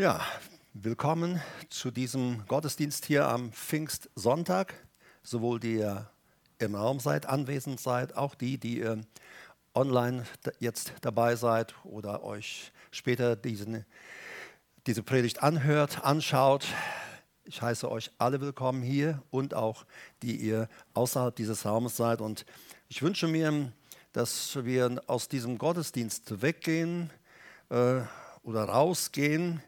Ja, willkommen zu diesem Gottesdienst hier am Pfingstsonntag. Sowohl die ihr im Raum seid, anwesend seid, auch die, die ihr online jetzt dabei seid oder euch später diesen, diese Predigt anhört, anschaut. Ich heiße euch alle willkommen hier und auch die ihr außerhalb dieses Raumes seid. Und ich wünsche mir, dass wir aus diesem Gottesdienst weggehen äh, oder rausgehen äh,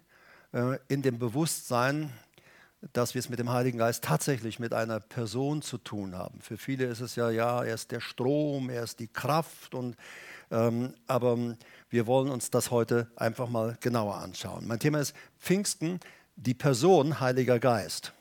in dem Bewusstsein, dass wir es mit dem Heiligen Geist tatsächlich mit einer Person zu tun haben. Für viele ist es ja, ja, er ist der Strom, er ist die Kraft, und, ähm, aber wir wollen uns das heute einfach mal genauer anschauen. Mein Thema ist Pfingsten, die Person Heiliger Geist.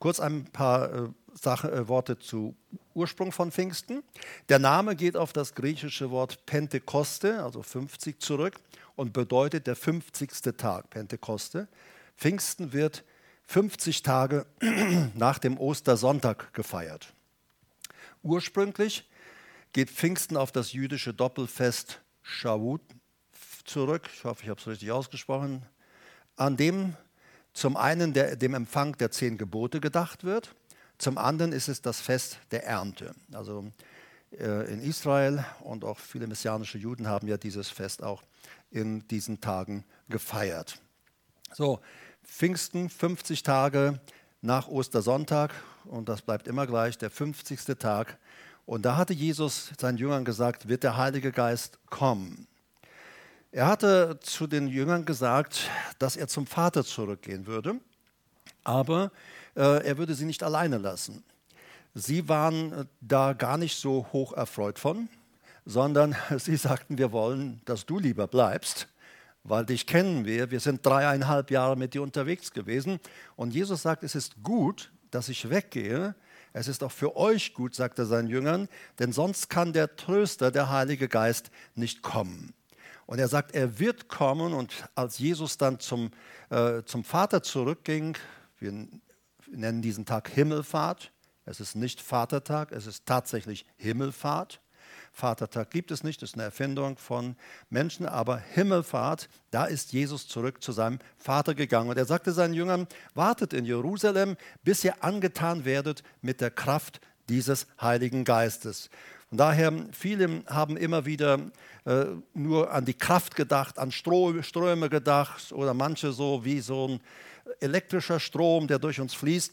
Kurz ein paar äh, Sache, äh, Worte zu Ursprung von Pfingsten. Der Name geht auf das griechische Wort Pentekoste, also 50 zurück und bedeutet der 50. Tag, Pentekoste. Pfingsten wird 50 Tage nach dem Ostersonntag gefeiert. Ursprünglich geht Pfingsten auf das jüdische Doppelfest Shavuot zurück. Ich hoffe, ich habe es richtig ausgesprochen. An dem zum einen der, dem Empfang der zehn Gebote gedacht wird, zum anderen ist es das Fest der Ernte. Also in Israel und auch viele messianische Juden haben ja dieses Fest auch in diesen Tagen gefeiert. So, Pfingsten, 50 Tage nach Ostersonntag und das bleibt immer gleich, der 50. Tag. Und da hatte Jesus seinen Jüngern gesagt, wird der Heilige Geist kommen. Er hatte zu den Jüngern gesagt, dass er zum Vater zurückgehen würde, aber äh, er würde sie nicht alleine lassen. Sie waren äh, da gar nicht so hoch erfreut von, sondern sie sagten, wir wollen, dass du lieber bleibst, weil dich kennen wir. Wir sind dreieinhalb Jahre mit dir unterwegs gewesen. Und Jesus sagt, es ist gut, dass ich weggehe. Es ist auch für euch gut, sagt er seinen Jüngern, denn sonst kann der Tröster, der Heilige Geist, nicht kommen. Und er sagt, er wird kommen. Und als Jesus dann zum, äh, zum Vater zurückging, wir nennen diesen Tag Himmelfahrt. Es ist nicht Vatertag, es ist tatsächlich Himmelfahrt. Vatertag gibt es nicht, das ist eine Erfindung von Menschen, aber Himmelfahrt, da ist Jesus zurück zu seinem Vater gegangen. Und er sagte seinen Jüngern, wartet in Jerusalem, bis ihr angetan werdet mit der Kraft dieses Heiligen Geistes. Und daher, viele haben immer wieder äh, nur an die Kraft gedacht, an Ströme gedacht oder manche so wie so ein elektrischer Strom, der durch uns fließt.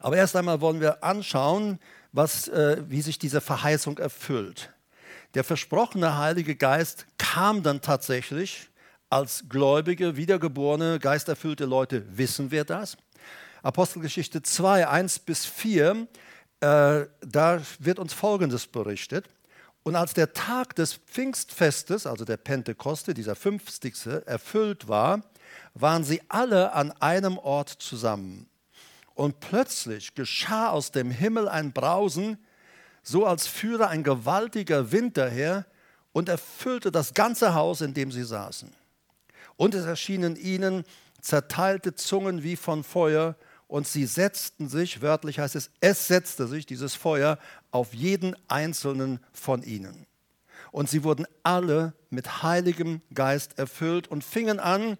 Aber erst einmal wollen wir anschauen, was, äh, wie sich diese Verheißung erfüllt. Der versprochene Heilige Geist kam dann tatsächlich als gläubige, wiedergeborene, geisterfüllte Leute, wissen wir das. Apostelgeschichte 2, 1 bis 4, äh, da wird uns Folgendes berichtet. Und als der Tag des Pfingstfestes, also der Pentekoste, dieser 50. erfüllt war, waren sie alle an einem Ort zusammen. Und plötzlich geschah aus dem Himmel ein Brausen, so als führe ein gewaltiger Wind daher und erfüllte das ganze Haus, in dem sie saßen. Und es erschienen ihnen zerteilte Zungen wie von Feuer, und sie setzten sich, wörtlich heißt es, es setzte sich, dieses Feuer, auf jeden einzelnen von ihnen. Und sie wurden alle mit heiligem Geist erfüllt und fingen an,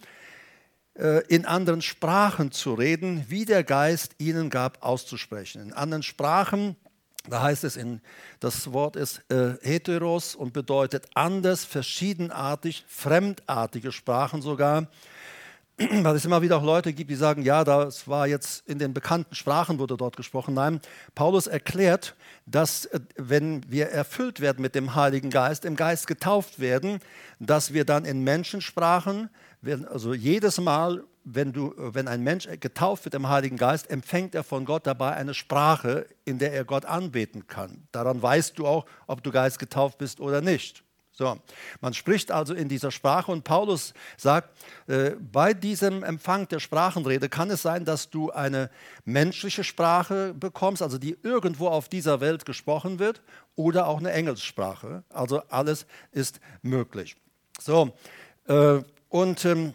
in anderen Sprachen zu reden, wie der Geist ihnen gab, auszusprechen. In anderen Sprachen, da heißt es, in, das Wort ist äh, heteros und bedeutet anders, verschiedenartig, fremdartige Sprachen sogar. Weil es immer wieder auch Leute gibt, die sagen, ja, das war jetzt in den bekannten Sprachen wurde dort gesprochen. Nein, Paulus erklärt, dass äh, wenn wir erfüllt werden mit dem Heiligen Geist, im Geist getauft werden, dass wir dann in Menschensprachen, also jedes Mal, wenn, du, wenn ein Mensch getauft wird im Heiligen Geist, empfängt er von Gott dabei eine Sprache, in der er Gott anbeten kann. Daran weißt du auch, ob du Geist getauft bist oder nicht. So, man spricht also in dieser Sprache und Paulus sagt, äh, bei diesem Empfang der Sprachenrede kann es sein, dass du eine menschliche Sprache bekommst, also die irgendwo auf dieser Welt gesprochen wird, oder auch eine Engelssprache. Also alles ist möglich. So, äh, und ähm,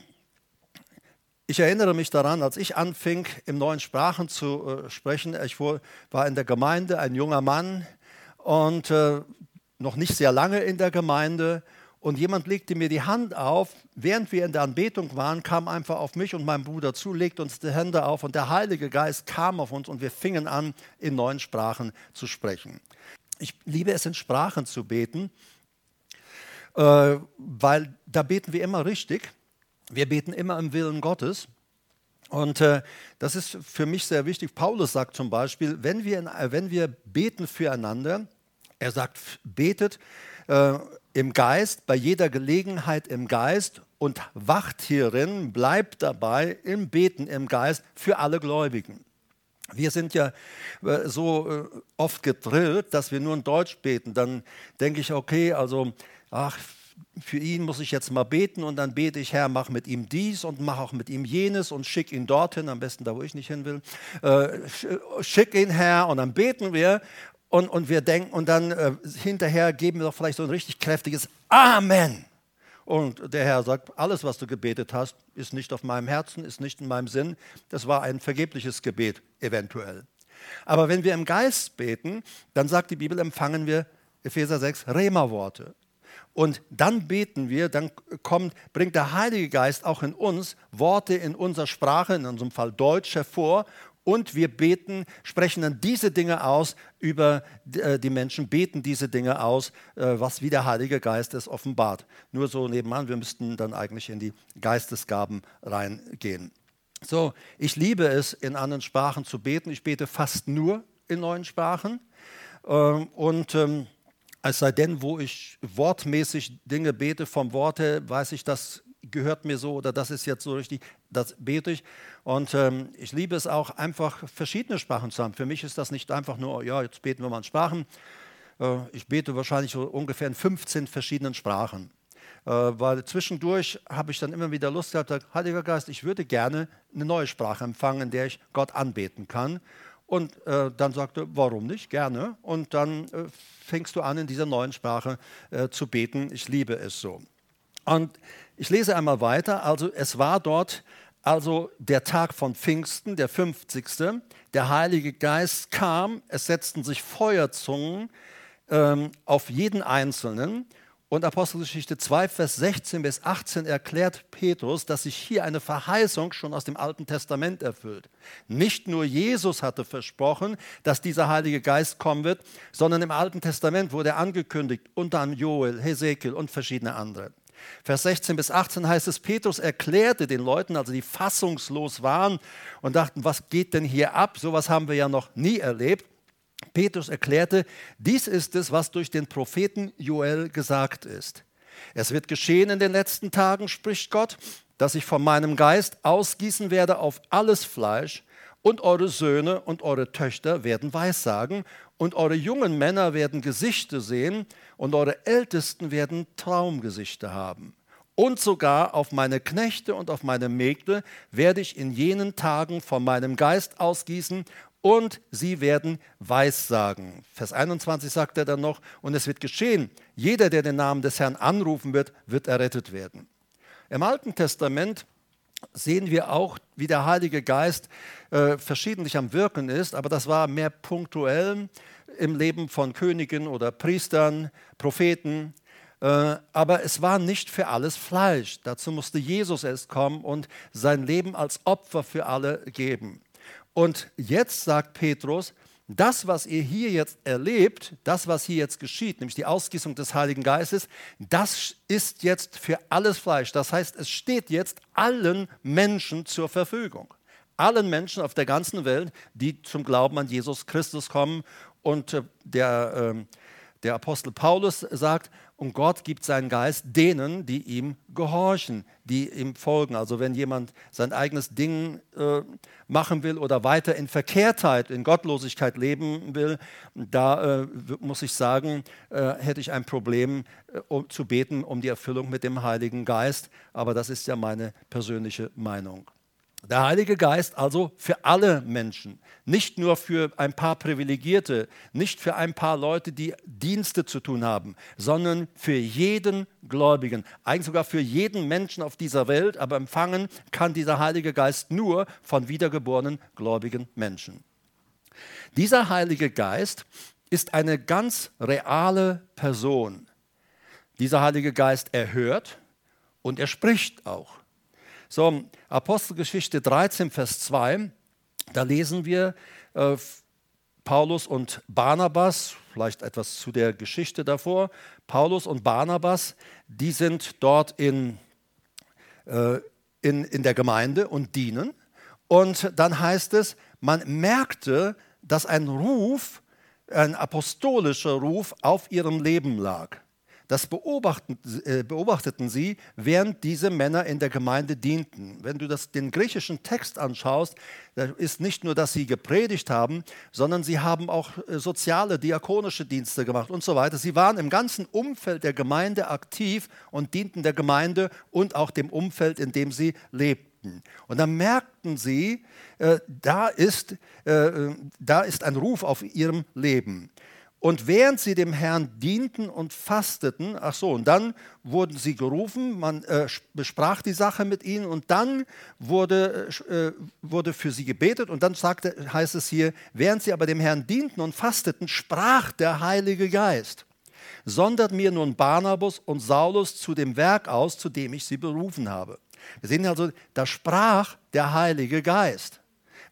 ich erinnere mich daran, als ich anfing, im neuen Sprachen zu äh, sprechen, ich war in der Gemeinde ein junger Mann und äh, noch nicht sehr lange in der Gemeinde. und jemand legte mir die Hand auf. Während wir in der Anbetung waren, kam einfach auf mich und meinen Bruder zu, legte uns die Hände auf und der Heilige Geist kam auf uns und wir fingen an, in neuen Sprachen zu sprechen. Ich liebe es, in Sprachen zu beten, äh, weil da beten wir immer richtig. Wir beten immer im Willen Gottes. Und äh, das ist für mich sehr wichtig. Paulus sagt zum Beispiel, wenn wir, äh, wenn wir beten füreinander, er sagt, betet äh, im Geist, bei jeder Gelegenheit im Geist und wacht hierin, bleibt dabei im Beten im Geist für alle Gläubigen. Wir sind ja äh, so äh, oft gedrillt, dass wir nur in Deutsch beten. Dann denke ich, okay, also, ach, für ihn muss ich jetzt mal beten und dann bete ich, Herr, mach mit ihm dies und mach auch mit ihm jenes und schick ihn dorthin, am besten da, wo ich nicht hin will. Äh, schick ihn, Herr, und dann beten wir und, und wir denken, und dann äh, hinterher geben wir doch vielleicht so ein richtig kräftiges Amen. Und der Herr sagt, alles, was du gebetet hast, ist nicht auf meinem Herzen, ist nicht in meinem Sinn. Das war ein vergebliches Gebet, eventuell. Aber wenn wir im Geist beten, dann sagt die Bibel, empfangen wir Epheser 6 Rema-Worte. Und dann beten wir, dann kommt, bringt der Heilige Geist auch in uns Worte in unserer Sprache, in unserem Fall Deutsch, hervor. Und wir beten, sprechen dann diese Dinge aus über äh, die Menschen, beten diese Dinge aus, äh, was wie der Heilige Geist es offenbart. Nur so nebenan, wir müssten dann eigentlich in die Geistesgaben reingehen. So, ich liebe es, in anderen Sprachen zu beten. Ich bete fast nur in neuen Sprachen. Ähm, und ähm, es sei denn, wo ich wortmäßig Dinge bete vom Worte, weiß ich, das gehört mir so oder das ist jetzt so richtig, das bete ich. Und ähm, ich liebe es auch, einfach verschiedene Sprachen zu haben. Für mich ist das nicht einfach nur, ja, jetzt beten wir mal in Sprachen. Äh, ich bete wahrscheinlich so ungefähr in 15 verschiedenen Sprachen. Äh, weil zwischendurch habe ich dann immer wieder Lust gehabt, Heiliger Geist, ich würde gerne eine neue Sprache empfangen, in der ich Gott anbeten kann. Und äh, dann sagte, warum nicht? Gerne. Und dann äh, fängst du an, in dieser neuen Sprache äh, zu beten. Ich liebe es so. Und ich lese einmal weiter. Also es war dort also der Tag von Pfingsten, der 50. Der Heilige Geist kam, es setzten sich Feuerzungen ähm, auf jeden Einzelnen und Apostelgeschichte 2, Vers 16 bis 18 erklärt Petrus, dass sich hier eine Verheißung schon aus dem Alten Testament erfüllt. Nicht nur Jesus hatte versprochen, dass dieser Heilige Geist kommen wird, sondern im Alten Testament wurde er angekündigt, unter anderem Joel, Hesekiel und verschiedene andere. Vers 16 bis 18 heißt es, Petrus erklärte den Leuten, also die fassungslos waren und dachten, was geht denn hier ab? Sowas haben wir ja noch nie erlebt. Petrus erklärte, dies ist es, was durch den Propheten Joel gesagt ist. Es wird geschehen in den letzten Tagen, spricht Gott, dass ich von meinem Geist ausgießen werde auf alles Fleisch, und eure Söhne und eure Töchter werden Weissagen, und eure jungen Männer werden Gesichter sehen, und eure Ältesten werden Traumgesichter haben. Und sogar auf meine Knechte und auf meine Mägde werde ich in jenen Tagen von meinem Geist ausgießen, und sie werden Weissagen. Vers 21 sagt er dann noch, und es wird geschehen, jeder, der den Namen des Herrn anrufen wird, wird errettet werden. Im Alten Testament sehen wir auch, wie der Heilige Geist äh, verschiedentlich am Wirken ist, aber das war mehr punktuell im Leben von Königen oder Priestern, Propheten. Äh, aber es war nicht für alles Fleisch. Dazu musste Jesus erst kommen und sein Leben als Opfer für alle geben. Und jetzt sagt Petrus, das, was ihr hier jetzt erlebt, das, was hier jetzt geschieht, nämlich die Ausgießung des Heiligen Geistes, das ist jetzt für alles Fleisch. Das heißt, es steht jetzt allen Menschen zur Verfügung. Allen Menschen auf der ganzen Welt, die zum Glauben an Jesus Christus kommen. Und äh, der, äh, der Apostel Paulus sagt, und Gott gibt seinen Geist denen, die ihm gehorchen, die ihm folgen. Also wenn jemand sein eigenes Ding äh, machen will oder weiter in Verkehrtheit, in Gottlosigkeit leben will, da äh, muss ich sagen, äh, hätte ich ein Problem äh, um, zu beten um die Erfüllung mit dem Heiligen Geist. Aber das ist ja meine persönliche Meinung. Der Heilige Geist also für alle Menschen, nicht nur für ein paar Privilegierte, nicht für ein paar Leute, die Dienste zu tun haben, sondern für jeden Gläubigen, eigentlich sogar für jeden Menschen auf dieser Welt, aber empfangen kann dieser Heilige Geist nur von wiedergeborenen gläubigen Menschen. Dieser Heilige Geist ist eine ganz reale Person. Dieser Heilige Geist erhört und er spricht auch. So, Apostelgeschichte 13, Vers 2, da lesen wir äh, Paulus und Barnabas, vielleicht etwas zu der Geschichte davor. Paulus und Barnabas, die sind dort in, äh, in, in der Gemeinde und dienen. Und dann heißt es, man merkte, dass ein Ruf, ein apostolischer Ruf auf ihrem Leben lag. Das äh, beobachteten sie, während diese Männer in der Gemeinde dienten. Wenn du das, den griechischen Text anschaust, da ist nicht nur, dass sie gepredigt haben, sondern sie haben auch äh, soziale, diakonische Dienste gemacht und so weiter. Sie waren im ganzen Umfeld der Gemeinde aktiv und dienten der Gemeinde und auch dem Umfeld, in dem sie lebten. Und dann merkten sie, äh, da, ist, äh, da ist ein Ruf auf ihrem Leben. Und während sie dem Herrn dienten und fasteten, ach so, und dann wurden sie gerufen, man äh, besprach die Sache mit ihnen und dann wurde, äh, wurde für sie gebetet und dann sagte, heißt es hier, während sie aber dem Herrn dienten und fasteten, sprach der Heilige Geist, sondert mir nun Barnabas und Saulus zu dem Werk aus, zu dem ich sie berufen habe. Wir sehen also, da sprach der Heilige Geist.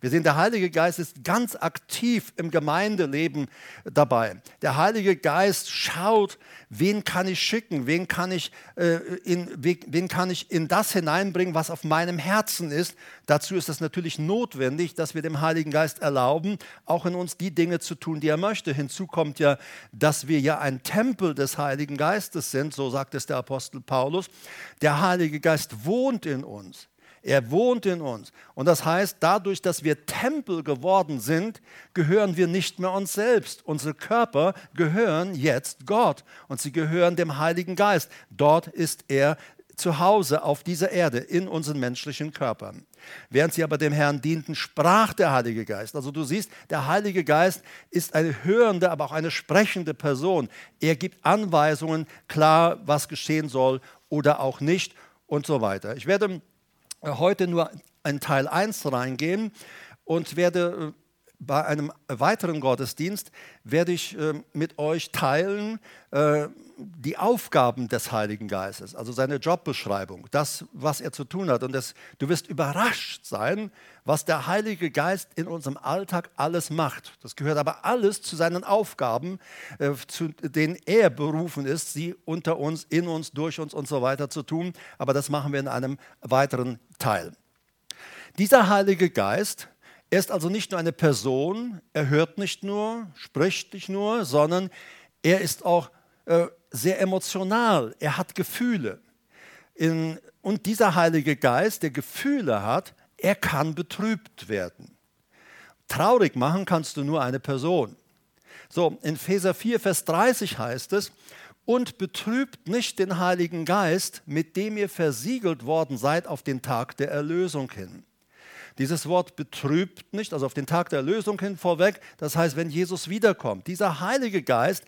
Wir sehen, der Heilige Geist ist ganz aktiv im Gemeindeleben dabei. Der Heilige Geist schaut, wen kann ich schicken, wen kann ich, äh, in, wen kann ich in das hineinbringen, was auf meinem Herzen ist. Dazu ist es natürlich notwendig, dass wir dem Heiligen Geist erlauben, auch in uns die Dinge zu tun, die er möchte. Hinzu kommt ja, dass wir ja ein Tempel des Heiligen Geistes sind, so sagt es der Apostel Paulus. Der Heilige Geist wohnt in uns. Er wohnt in uns. Und das heißt, dadurch, dass wir Tempel geworden sind, gehören wir nicht mehr uns selbst. Unsere Körper gehören jetzt Gott und sie gehören dem Heiligen Geist. Dort ist er zu Hause auf dieser Erde in unseren menschlichen Körpern. Während sie aber dem Herrn dienten, sprach der Heilige Geist. Also du siehst, der Heilige Geist ist eine hörende, aber auch eine sprechende Person. Er gibt Anweisungen, klar, was geschehen soll oder auch nicht und so weiter. Ich werde heute nur in Teil 1 reingehen und werde äh, bei einem weiteren Gottesdienst werde ich äh, mit euch teilen äh, die Aufgaben des Heiligen Geistes, also seine Jobbeschreibung, das, was er zu tun hat. Und das, du wirst überrascht sein, was der Heilige Geist in unserem Alltag alles macht. Das gehört aber alles zu seinen Aufgaben, äh, zu denen er berufen ist, sie unter uns, in uns, durch uns und so weiter zu tun. Aber das machen wir in einem weiteren Teil. Dieser Heilige Geist, er ist also nicht nur eine Person, er hört nicht nur, spricht nicht nur, sondern er ist auch äh, sehr emotional, er hat Gefühle. Und dieser Heilige Geist, der Gefühle hat, er kann betrübt werden. Traurig machen kannst du nur eine Person. So, in Epheser 4, Vers 30 heißt es, und betrübt nicht den Heiligen Geist, mit dem ihr versiegelt worden seid auf den Tag der Erlösung hin. Dieses Wort betrübt nicht, also auf den Tag der Erlösung hin vorweg, das heißt, wenn Jesus wiederkommt. Dieser Heilige Geist,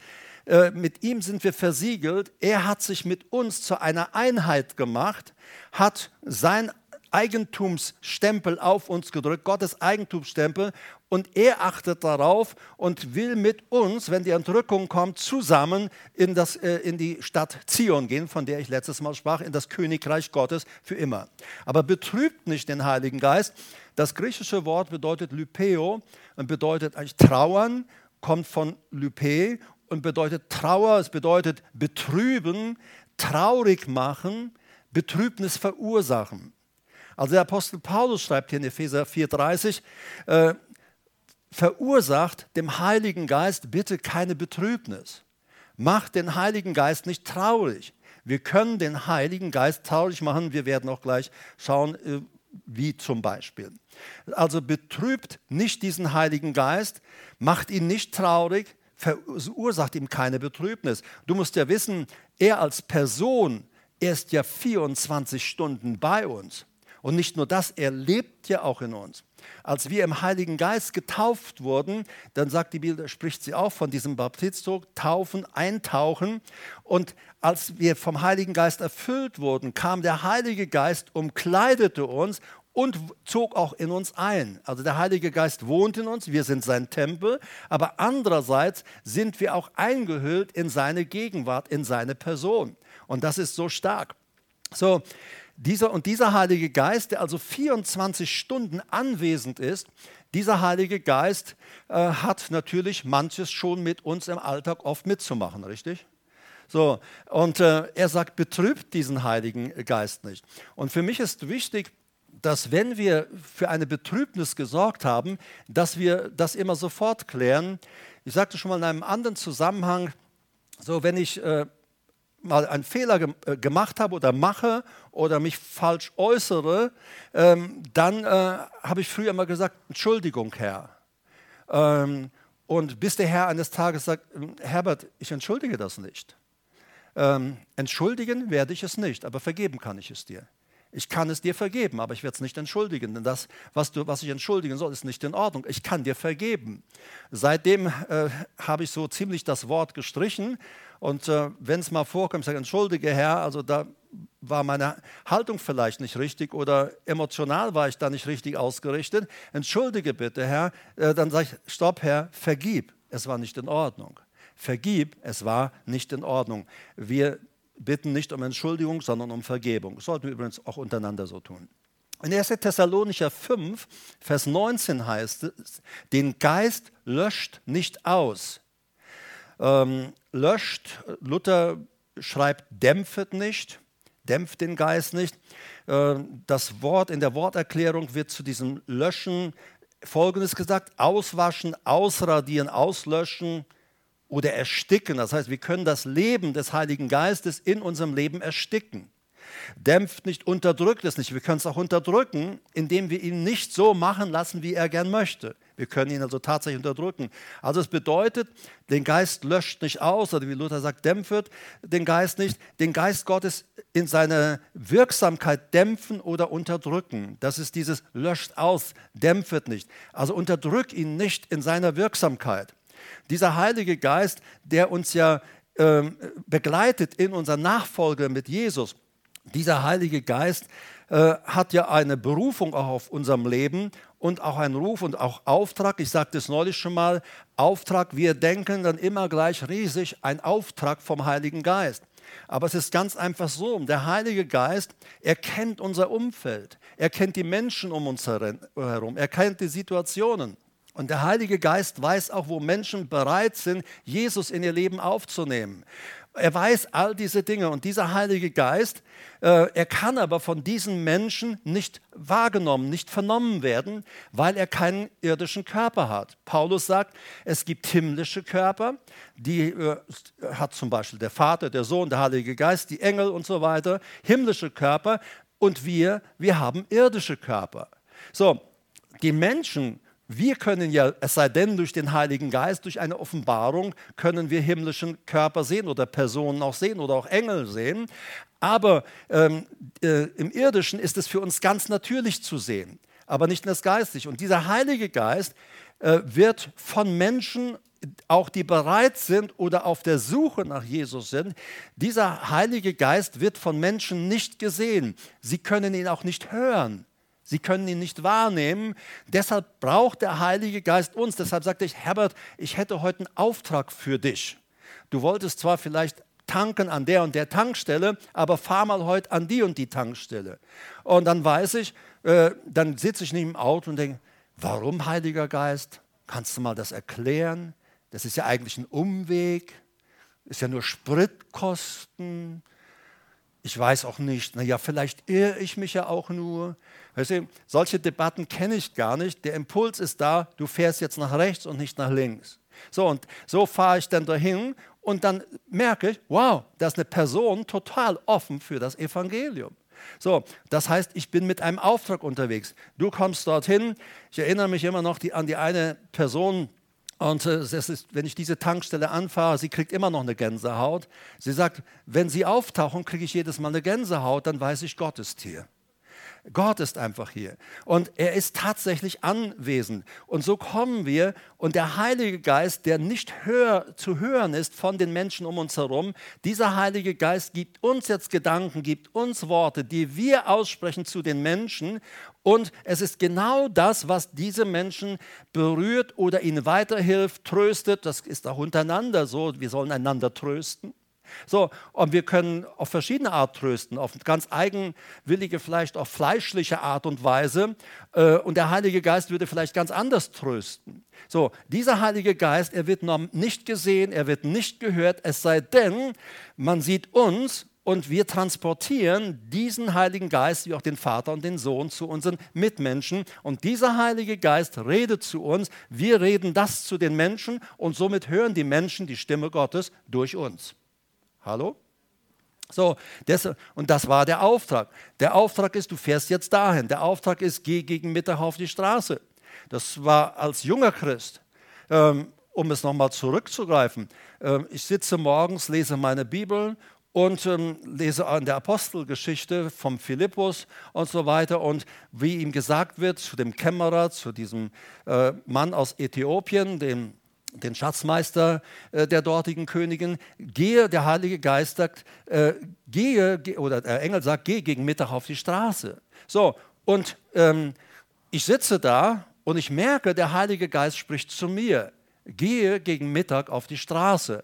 äh, mit ihm sind wir versiegelt, er hat sich mit uns zu einer Einheit gemacht, hat sein Eigentumsstempel auf uns gedrückt, Gottes Eigentumsstempel, und er achtet darauf und will mit uns, wenn die Entrückung kommt, zusammen in, das, äh, in die Stadt Zion gehen, von der ich letztes Mal sprach, in das Königreich Gottes für immer. Aber betrübt nicht den Heiligen Geist. Das griechische Wort bedeutet Lypeo und bedeutet eigentlich trauern, kommt von Lype und bedeutet Trauer, es bedeutet betrüben, traurig machen, Betrübnis verursachen. Also der Apostel Paulus schreibt hier in Epheser 4,30, äh, verursacht dem Heiligen Geist bitte keine Betrübnis. Macht den Heiligen Geist nicht traurig. Wir können den Heiligen Geist traurig machen. Wir werden auch gleich schauen, äh, wie zum Beispiel. Also betrübt nicht diesen Heiligen Geist, macht ihn nicht traurig, verursacht ihm keine Betrübnis. Du musst ja wissen, er als Person, er ist ja 24 Stunden bei uns. Und nicht nur das, er lebt ja auch in uns. Als wir im Heiligen Geist getauft wurden, dann sagt die Bibel, spricht sie auch von diesem Baptistus, taufen, eintauchen. Und als wir vom Heiligen Geist erfüllt wurden, kam der Heilige Geist, umkleidete uns und zog auch in uns ein. Also der Heilige Geist wohnt in uns, wir sind sein Tempel, aber andererseits sind wir auch eingehüllt in seine Gegenwart, in seine Person. Und das ist so stark. So, dieser und dieser Heilige Geist, der also 24 Stunden anwesend ist, dieser Heilige Geist äh, hat natürlich manches schon mit uns im Alltag oft mitzumachen, richtig? So, und äh, er sagt, betrübt diesen Heiligen Geist nicht. Und für mich ist wichtig, dass wenn wir für eine Betrübnis gesorgt haben, dass wir das immer sofort klären. Ich sagte schon mal in einem anderen Zusammenhang, so wenn ich äh, mal einen Fehler ge äh, gemacht habe oder mache oder mich falsch äußere, ähm, dann äh, habe ich früher immer gesagt, Entschuldigung, Herr. Ähm, und bis der Herr eines Tages sagt, Herbert, ich entschuldige das nicht. Ähm, entschuldigen werde ich es nicht, aber vergeben kann ich es dir. Ich kann es dir vergeben, aber ich werde es nicht entschuldigen, denn das, was, du, was ich entschuldigen soll, ist nicht in Ordnung. Ich kann dir vergeben. Seitdem äh, habe ich so ziemlich das Wort gestrichen und äh, wenn es mal vorkommt, sage entschuldige Herr, also da war meine Haltung vielleicht nicht richtig oder emotional war ich da nicht richtig ausgerichtet. Entschuldige bitte Herr, äh, dann sage ich, stopp Herr, vergib, es war nicht in Ordnung. Vergib, es war nicht in Ordnung. Wir bitten nicht um Entschuldigung, sondern um Vergebung. Das sollten wir übrigens auch untereinander so tun. In 1. Thessalonicher 5, Vers 19 heißt es, den Geist löscht nicht aus. Ähm, löscht, Luther schreibt, dämpft nicht, dämpft den Geist nicht. Ähm, das Wort in der Worterklärung wird zu diesem Löschen Folgendes gesagt, auswaschen, ausradieren, auslöschen, oder ersticken. Das heißt, wir können das Leben des Heiligen Geistes in unserem Leben ersticken. Dämpft nicht, unterdrückt es nicht. Wir können es auch unterdrücken, indem wir ihn nicht so machen lassen, wie er gern möchte. Wir können ihn also tatsächlich unterdrücken. Also es bedeutet, den Geist löscht nicht aus, oder wie Luther sagt, dämpft den Geist nicht. Den Geist Gottes in seiner Wirksamkeit dämpfen oder unterdrücken. Das ist dieses löscht aus, dämpft nicht. Also unterdrück ihn nicht in seiner Wirksamkeit. Dieser Heilige Geist, der uns ja ähm, begleitet in unserer Nachfolge mit Jesus, dieser Heilige Geist äh, hat ja eine Berufung auch auf unserem Leben und auch einen Ruf und auch Auftrag. Ich sagte es neulich schon mal, Auftrag, wir denken dann immer gleich riesig, ein Auftrag vom Heiligen Geist. Aber es ist ganz einfach so, der Heilige Geist, er kennt unser Umfeld, er kennt die Menschen um uns herum, er kennt die Situationen. Und der Heilige Geist weiß auch, wo Menschen bereit sind, Jesus in ihr Leben aufzunehmen. Er weiß all diese Dinge und dieser Heilige Geist, äh, er kann aber von diesen Menschen nicht wahrgenommen, nicht vernommen werden, weil er keinen irdischen Körper hat. Paulus sagt, es gibt himmlische Körper, die äh, hat zum Beispiel der Vater, der Sohn, der Heilige Geist, die Engel und so weiter, himmlische Körper und wir, wir haben irdische Körper. So, die Menschen, wir können ja, es sei denn durch den Heiligen Geist, durch eine Offenbarung, können wir himmlischen Körper sehen oder Personen auch sehen oder auch Engel sehen. Aber ähm, äh, im Irdischen ist es für uns ganz natürlich zu sehen, aber nicht das Geistlich. Und dieser Heilige Geist äh, wird von Menschen auch die bereit sind oder auf der Suche nach Jesus sind, dieser Heilige Geist wird von Menschen nicht gesehen. Sie können ihn auch nicht hören. Sie können ihn nicht wahrnehmen. Deshalb braucht der Heilige Geist uns. Deshalb sagte ich, Herbert, ich hätte heute einen Auftrag für dich. Du wolltest zwar vielleicht tanken an der und der Tankstelle, aber fahr mal heute an die und die Tankstelle. Und dann weiß ich, äh, dann sitze ich neben dem Auto und denke, warum Heiliger Geist? Kannst du mal das erklären? Das ist ja eigentlich ein Umweg, ist ja nur Spritkosten. Ich weiß auch nicht, naja, vielleicht irre ich mich ja auch nur. Weißt du, solche Debatten kenne ich gar nicht. Der Impuls ist da, du fährst jetzt nach rechts und nicht nach links. So, und so fahre ich dann dahin und dann merke ich, wow, da ist eine Person total offen für das Evangelium. So, das heißt, ich bin mit einem Auftrag unterwegs. Du kommst dorthin. Ich erinnere mich immer noch die, an die eine Person, und äh, ist, wenn ich diese Tankstelle anfahre, sie kriegt immer noch eine Gänsehaut. Sie sagt, wenn sie auftauchen, kriege ich jedes Mal eine Gänsehaut, dann weiß ich, Gott ist hier. Gott ist einfach hier. Und er ist tatsächlich anwesend. Und so kommen wir und der Heilige Geist, der nicht hör, zu hören ist von den Menschen um uns herum, dieser Heilige Geist gibt uns jetzt Gedanken, gibt uns Worte, die wir aussprechen zu den Menschen. Und es ist genau das, was diese Menschen berührt oder ihnen weiterhilft, tröstet. Das ist auch untereinander so. Wir sollen einander trösten. So, und wir können auf verschiedene Art trösten, auf ganz eigenwillige, vielleicht auf fleischliche Art und Weise. Äh, und der Heilige Geist würde vielleicht ganz anders trösten. So, dieser Heilige Geist, er wird noch nicht gesehen, er wird nicht gehört, es sei denn, man sieht uns und wir transportieren diesen Heiligen Geist, wie auch den Vater und den Sohn, zu unseren Mitmenschen. Und dieser Heilige Geist redet zu uns. Wir reden das zu den Menschen und somit hören die Menschen die Stimme Gottes durch uns. Hallo? So, das, und das war der Auftrag. Der Auftrag ist, du fährst jetzt dahin. Der Auftrag ist, geh gegen Mittag auf die Straße. Das war als junger Christ. Ähm, um es nochmal zurückzugreifen. Ähm, ich sitze morgens, lese meine Bibel und ähm, lese an der Apostelgeschichte vom Philippus und so weiter und wie ihm gesagt wird zu dem Kämmerer, zu diesem äh, Mann aus Äthiopien, dem den Schatzmeister äh, der dortigen Königin, gehe, der Heilige Geist sagt, äh, gehe, ge, oder der Engel sagt, geh gegen Mittag auf die Straße. So, und ähm, ich sitze da und ich merke, der Heilige Geist spricht zu mir, gehe gegen Mittag auf die Straße.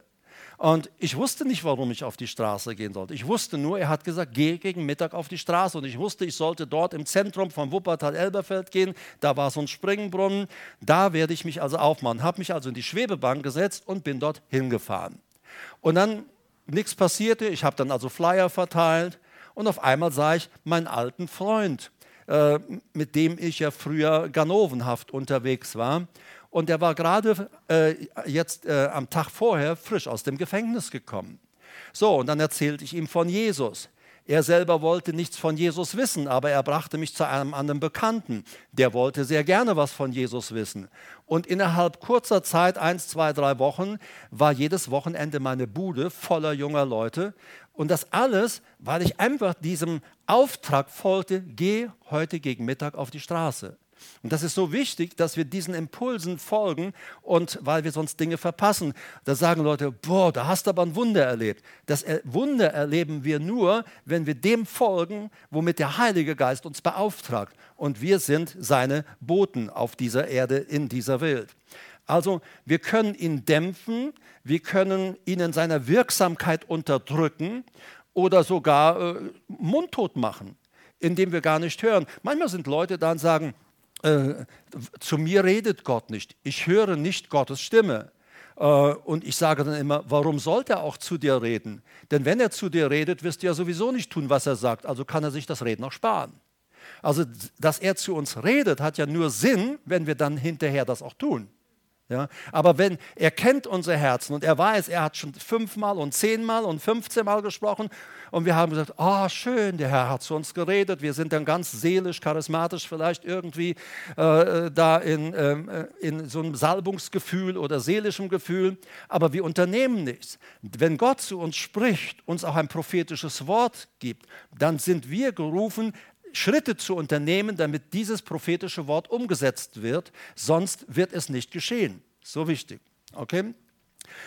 Und ich wusste nicht, warum ich auf die Straße gehen sollte. Ich wusste nur, er hat gesagt, geh gegen Mittag auf die Straße. Und ich wusste, ich sollte dort im Zentrum von Wuppertal-Elberfeld gehen. Da war so ein Springbrunnen. Da werde ich mich also aufmachen. Habe mich also in die Schwebebahn gesetzt und bin dort hingefahren. Und dann nichts passierte. Ich habe dann also Flyer verteilt. Und auf einmal sah ich meinen alten Freund, äh, mit dem ich ja früher ganovenhaft unterwegs war. Und er war gerade äh, jetzt äh, am Tag vorher frisch aus dem Gefängnis gekommen. So, und dann erzählte ich ihm von Jesus. Er selber wollte nichts von Jesus wissen, aber er brachte mich zu einem anderen Bekannten. Der wollte sehr gerne was von Jesus wissen. Und innerhalb kurzer Zeit, eins, zwei, drei Wochen, war jedes Wochenende meine Bude voller junger Leute. Und das alles, weil ich einfach diesem Auftrag folgte, geh heute gegen Mittag auf die Straße. Und das ist so wichtig, dass wir diesen Impulsen folgen und weil wir sonst Dinge verpassen. Da sagen Leute, boah, da hast du aber ein Wunder erlebt. Das Wunder erleben wir nur, wenn wir dem folgen, womit der Heilige Geist uns beauftragt. Und wir sind seine Boten auf dieser Erde, in dieser Welt. Also wir können ihn dämpfen, wir können ihn in seiner Wirksamkeit unterdrücken oder sogar äh, mundtot machen, indem wir gar nicht hören. Manchmal sind Leute da und sagen, äh, zu mir redet Gott nicht. Ich höre nicht Gottes Stimme. Äh, und ich sage dann immer, warum sollte er auch zu dir reden? Denn wenn er zu dir redet, wirst du ja sowieso nicht tun, was er sagt. Also kann er sich das Reden auch sparen. Also, dass er zu uns redet, hat ja nur Sinn, wenn wir dann hinterher das auch tun. Ja? Aber wenn er kennt unser Herzen und er weiß, er hat schon fünfmal und zehnmal und fünfzehnmal gesprochen und wir haben gesagt, oh schön, der Herr hat zu uns geredet, wir sind dann ganz seelisch, charismatisch vielleicht irgendwie äh, da in, ähm, äh, in so einem Salbungsgefühl oder seelischem Gefühl, aber wir unternehmen nichts. Wenn Gott zu uns spricht, uns auch ein prophetisches Wort gibt, dann sind wir gerufen, Schritte zu unternehmen, damit dieses prophetische Wort umgesetzt wird, sonst wird es nicht geschehen. So wichtig. Okay?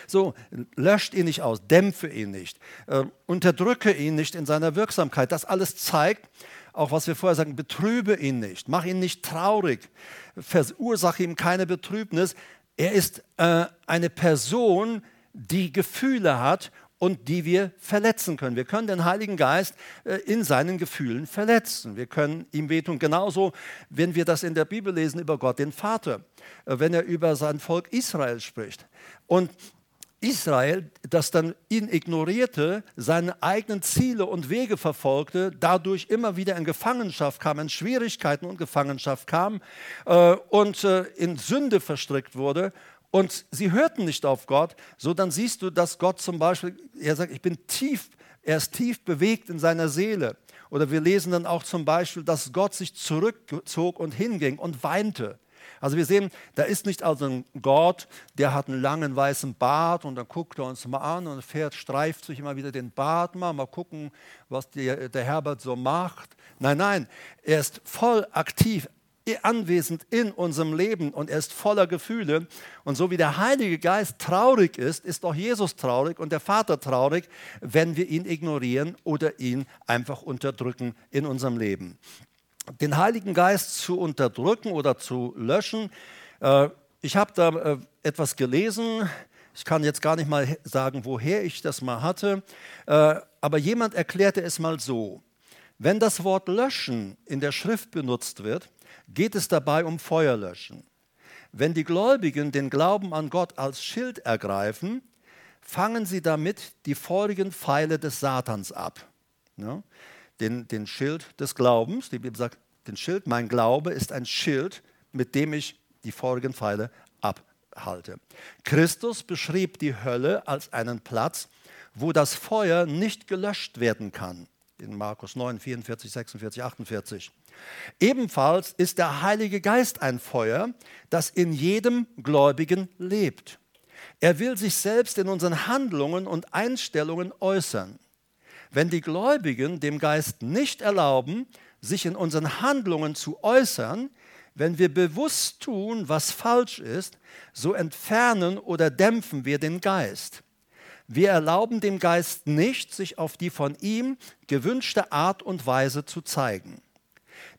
So, löscht ihn nicht aus, dämpfe ihn nicht, äh, unterdrücke ihn nicht in seiner Wirksamkeit. Das alles zeigt, auch was wir vorher sagen, betrübe ihn nicht, mach ihn nicht traurig, verursache ihm keine Betrübnis. Er ist äh, eine Person, die Gefühle hat und die wir verletzen können. Wir können den Heiligen Geist äh, in seinen Gefühlen verletzen. Wir können ihm wehtun. Genauso, wenn wir das in der Bibel lesen über Gott, den Vater, äh, wenn er über sein Volk Israel spricht. Und Israel, das dann ihn ignorierte, seine eigenen Ziele und Wege verfolgte, dadurch immer wieder in Gefangenschaft kam, in Schwierigkeiten und Gefangenschaft kam äh, und äh, in Sünde verstrickt wurde und sie hörten nicht auf Gott, so dann siehst du, dass Gott zum Beispiel, er sagt, ich bin tief, er ist tief bewegt in seiner Seele. Oder wir lesen dann auch zum Beispiel, dass Gott sich zurückzog und hinging und weinte. Also wir sehen, da ist nicht also ein Gott, der hat einen langen weißen Bart und dann guckt er uns mal an und fährt, streift sich immer wieder den Bart mal, mal gucken, was der, der Herbert so macht. Nein, nein, er ist voll aktiv anwesend in unserem Leben und er ist voller Gefühle. Und so wie der Heilige Geist traurig ist, ist auch Jesus traurig und der Vater traurig, wenn wir ihn ignorieren oder ihn einfach unterdrücken in unserem Leben. Den Heiligen Geist zu unterdrücken oder zu löschen, äh, ich habe da äh, etwas gelesen, Ich kann jetzt gar nicht mal sagen, woher ich das mal hatte, äh, aber jemand erklärte es mal so. Wenn das Wort löschen in der Schrift benutzt wird, geht es dabei um Feuerlöschen. Wenn die Gläubigen den Glauben an Gott als Schild ergreifen, fangen sie damit die feurigen Pfeile des Satans ab. Ja? Den, den Schild des Glaubens, die Bibel sagt, den Schild, mein Glaube ist ein Schild, mit dem ich die feurigen Pfeile abhalte. Christus beschrieb die Hölle als einen Platz, wo das Feuer nicht gelöscht werden kann. In Markus 9, 44, 46, 48. Ebenfalls ist der Heilige Geist ein Feuer, das in jedem Gläubigen lebt. Er will sich selbst in unseren Handlungen und Einstellungen äußern. Wenn die Gläubigen dem Geist nicht erlauben, sich in unseren Handlungen zu äußern, wenn wir bewusst tun, was falsch ist, so entfernen oder dämpfen wir den Geist. Wir erlauben dem Geist nicht, sich auf die von ihm gewünschte Art und Weise zu zeigen.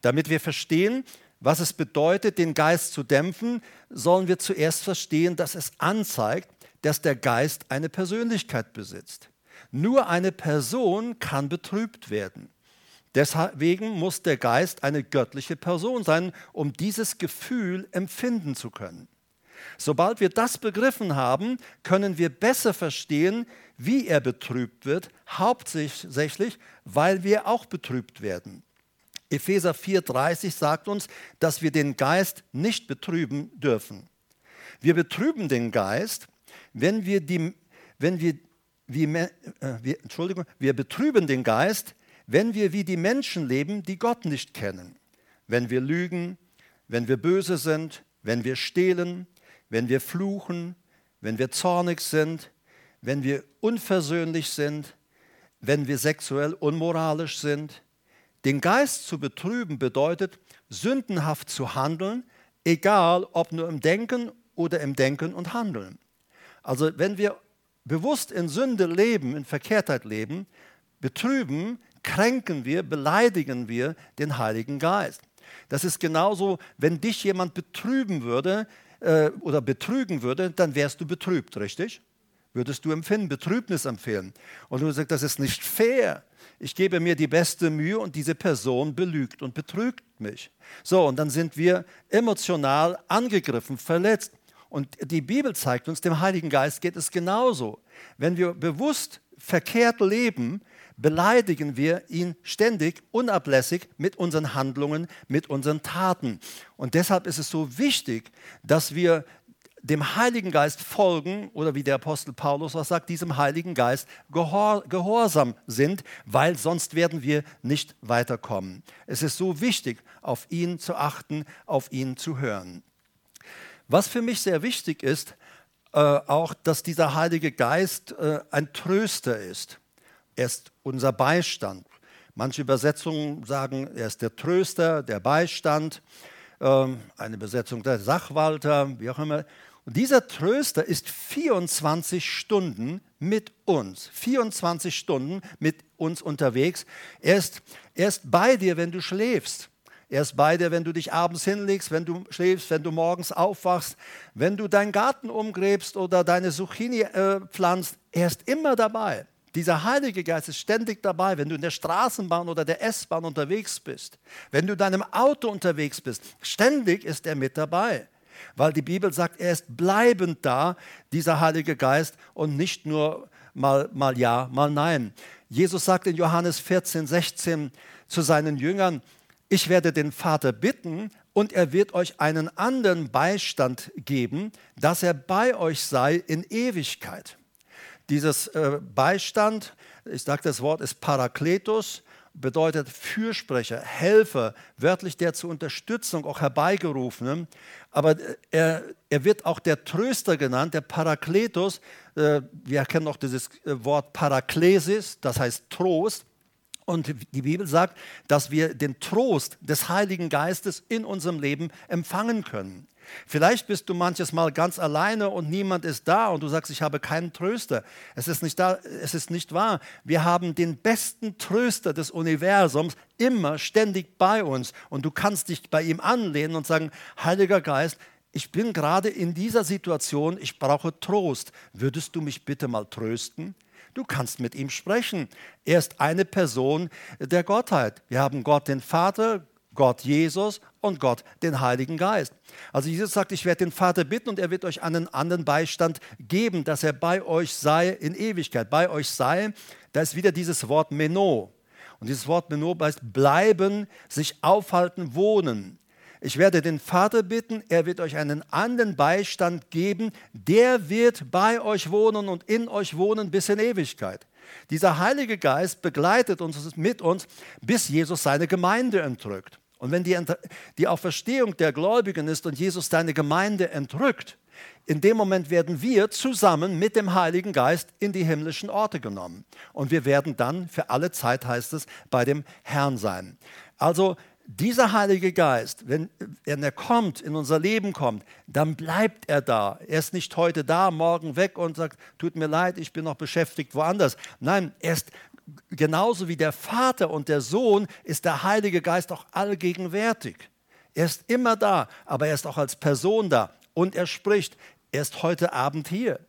Damit wir verstehen, was es bedeutet, den Geist zu dämpfen, sollen wir zuerst verstehen, dass es anzeigt, dass der Geist eine Persönlichkeit besitzt. Nur eine Person kann betrübt werden. Deswegen muss der Geist eine göttliche Person sein, um dieses Gefühl empfinden zu können. Sobald wir das begriffen haben, können wir besser verstehen, wie er betrübt wird, hauptsächlich, weil wir auch betrübt werden. Epheser 4:30 sagt uns, dass wir den Geist nicht betrüben dürfen. Wir betrüben den Geist, wenn wir die, wenn wir, wie, äh, wir, Entschuldigung, wir betrüben den Geist, wenn wir wie die Menschen leben, die Gott nicht kennen. Wenn wir lügen, wenn wir böse sind, wenn wir stehlen, wenn wir fluchen, wenn wir zornig sind, wenn wir unversöhnlich sind, wenn wir sexuell unmoralisch sind, den Geist zu betrüben bedeutet, sündenhaft zu handeln, egal ob nur im Denken oder im Denken und Handeln. Also wenn wir bewusst in Sünde leben, in Verkehrtheit leben, betrüben, kränken wir, beleidigen wir den Heiligen Geist. Das ist genauso, wenn dich jemand betrüben würde äh, oder betrügen würde, dann wärst du betrübt, richtig? Würdest du empfinden, Betrübnis empfehlen. Und du sagst, das ist nicht fair ich gebe mir die beste Mühe und diese Person belügt und betrügt mich. So, und dann sind wir emotional angegriffen, verletzt. Und die Bibel zeigt uns, dem Heiligen Geist geht es genauso. Wenn wir bewusst verkehrt leben, beleidigen wir ihn ständig, unablässig mit unseren Handlungen, mit unseren Taten. Und deshalb ist es so wichtig, dass wir dem Heiligen Geist folgen oder wie der Apostel Paulus was sagt, diesem Heiligen Geist gehor gehorsam sind, weil sonst werden wir nicht weiterkommen. Es ist so wichtig, auf ihn zu achten, auf ihn zu hören. Was für mich sehr wichtig ist, äh, auch, dass dieser Heilige Geist äh, ein Tröster ist. Er ist unser Beistand. Manche Übersetzungen sagen, er ist der Tröster, der Beistand. Ähm, eine Besetzung der Sachwalter, wie auch immer. Und dieser Tröster ist 24 Stunden mit uns, 24 Stunden mit uns unterwegs. Er ist, er ist bei dir, wenn du schläfst. Er ist bei dir, wenn du dich abends hinlegst, wenn du schläfst, wenn du morgens aufwachst, wenn du deinen Garten umgräbst oder deine Zucchini äh, pflanzt. Er ist immer dabei. Dieser Heilige Geist ist ständig dabei, wenn du in der Straßenbahn oder der S-Bahn unterwegs bist, wenn du in deinem Auto unterwegs bist. Ständig ist er mit dabei weil die Bibel sagt, er ist bleibend da, dieser Heilige Geist, und nicht nur mal, mal ja, mal nein. Jesus sagt in Johannes 14, 16 zu seinen Jüngern, ich werde den Vater bitten und er wird euch einen anderen Beistand geben, dass er bei euch sei in Ewigkeit. Dieses äh, Beistand, ich sage das Wort, ist Parakletos, bedeutet Fürsprecher, Helfer, wörtlich der zur Unterstützung auch herbeigerufene. Aber er, er wird auch der Tröster genannt, der Parakletos. Äh, wir kennen auch dieses äh, Wort Paraklesis, das heißt Trost. Und die Bibel sagt, dass wir den Trost des Heiligen Geistes in unserem Leben empfangen können. Vielleicht bist du manches Mal ganz alleine und niemand ist da und du sagst, ich habe keinen Tröster. Es ist nicht, da, es ist nicht wahr. Wir haben den besten Tröster des Universums immer ständig bei uns und du kannst dich bei ihm anlehnen und sagen, Heiliger Geist, ich bin gerade in dieser Situation, ich brauche Trost. Würdest du mich bitte mal trösten? Du kannst mit ihm sprechen. Er ist eine Person der Gottheit. Wir haben Gott den Vater, Gott Jesus und Gott den Heiligen Geist. Also Jesus sagt, ich werde den Vater bitten und er wird euch einen anderen Beistand geben, dass er bei euch sei in Ewigkeit. Bei euch sei, da ist wieder dieses Wort Meno. Und dieses Wort Meno heißt bleiben, sich aufhalten, wohnen. Ich werde den Vater bitten, er wird euch einen anderen Beistand geben, der wird bei euch wohnen und in euch wohnen bis in Ewigkeit. Dieser Heilige Geist begleitet uns mit uns, bis Jesus seine Gemeinde entrückt. Und wenn die, die Auferstehung der Gläubigen ist und Jesus seine Gemeinde entrückt, in dem Moment werden wir zusammen mit dem Heiligen Geist in die himmlischen Orte genommen. Und wir werden dann für alle Zeit, heißt es, bei dem Herrn sein. Also dieser Heilige Geist, wenn, wenn er kommt, in unser Leben kommt, dann bleibt er da. Er ist nicht heute da, morgen weg und sagt, tut mir leid, ich bin noch beschäftigt woanders. Nein, er ist genauso wie der Vater und der Sohn, ist der Heilige Geist auch allgegenwärtig. Er ist immer da, aber er ist auch als Person da und er spricht. Er ist heute Abend hier.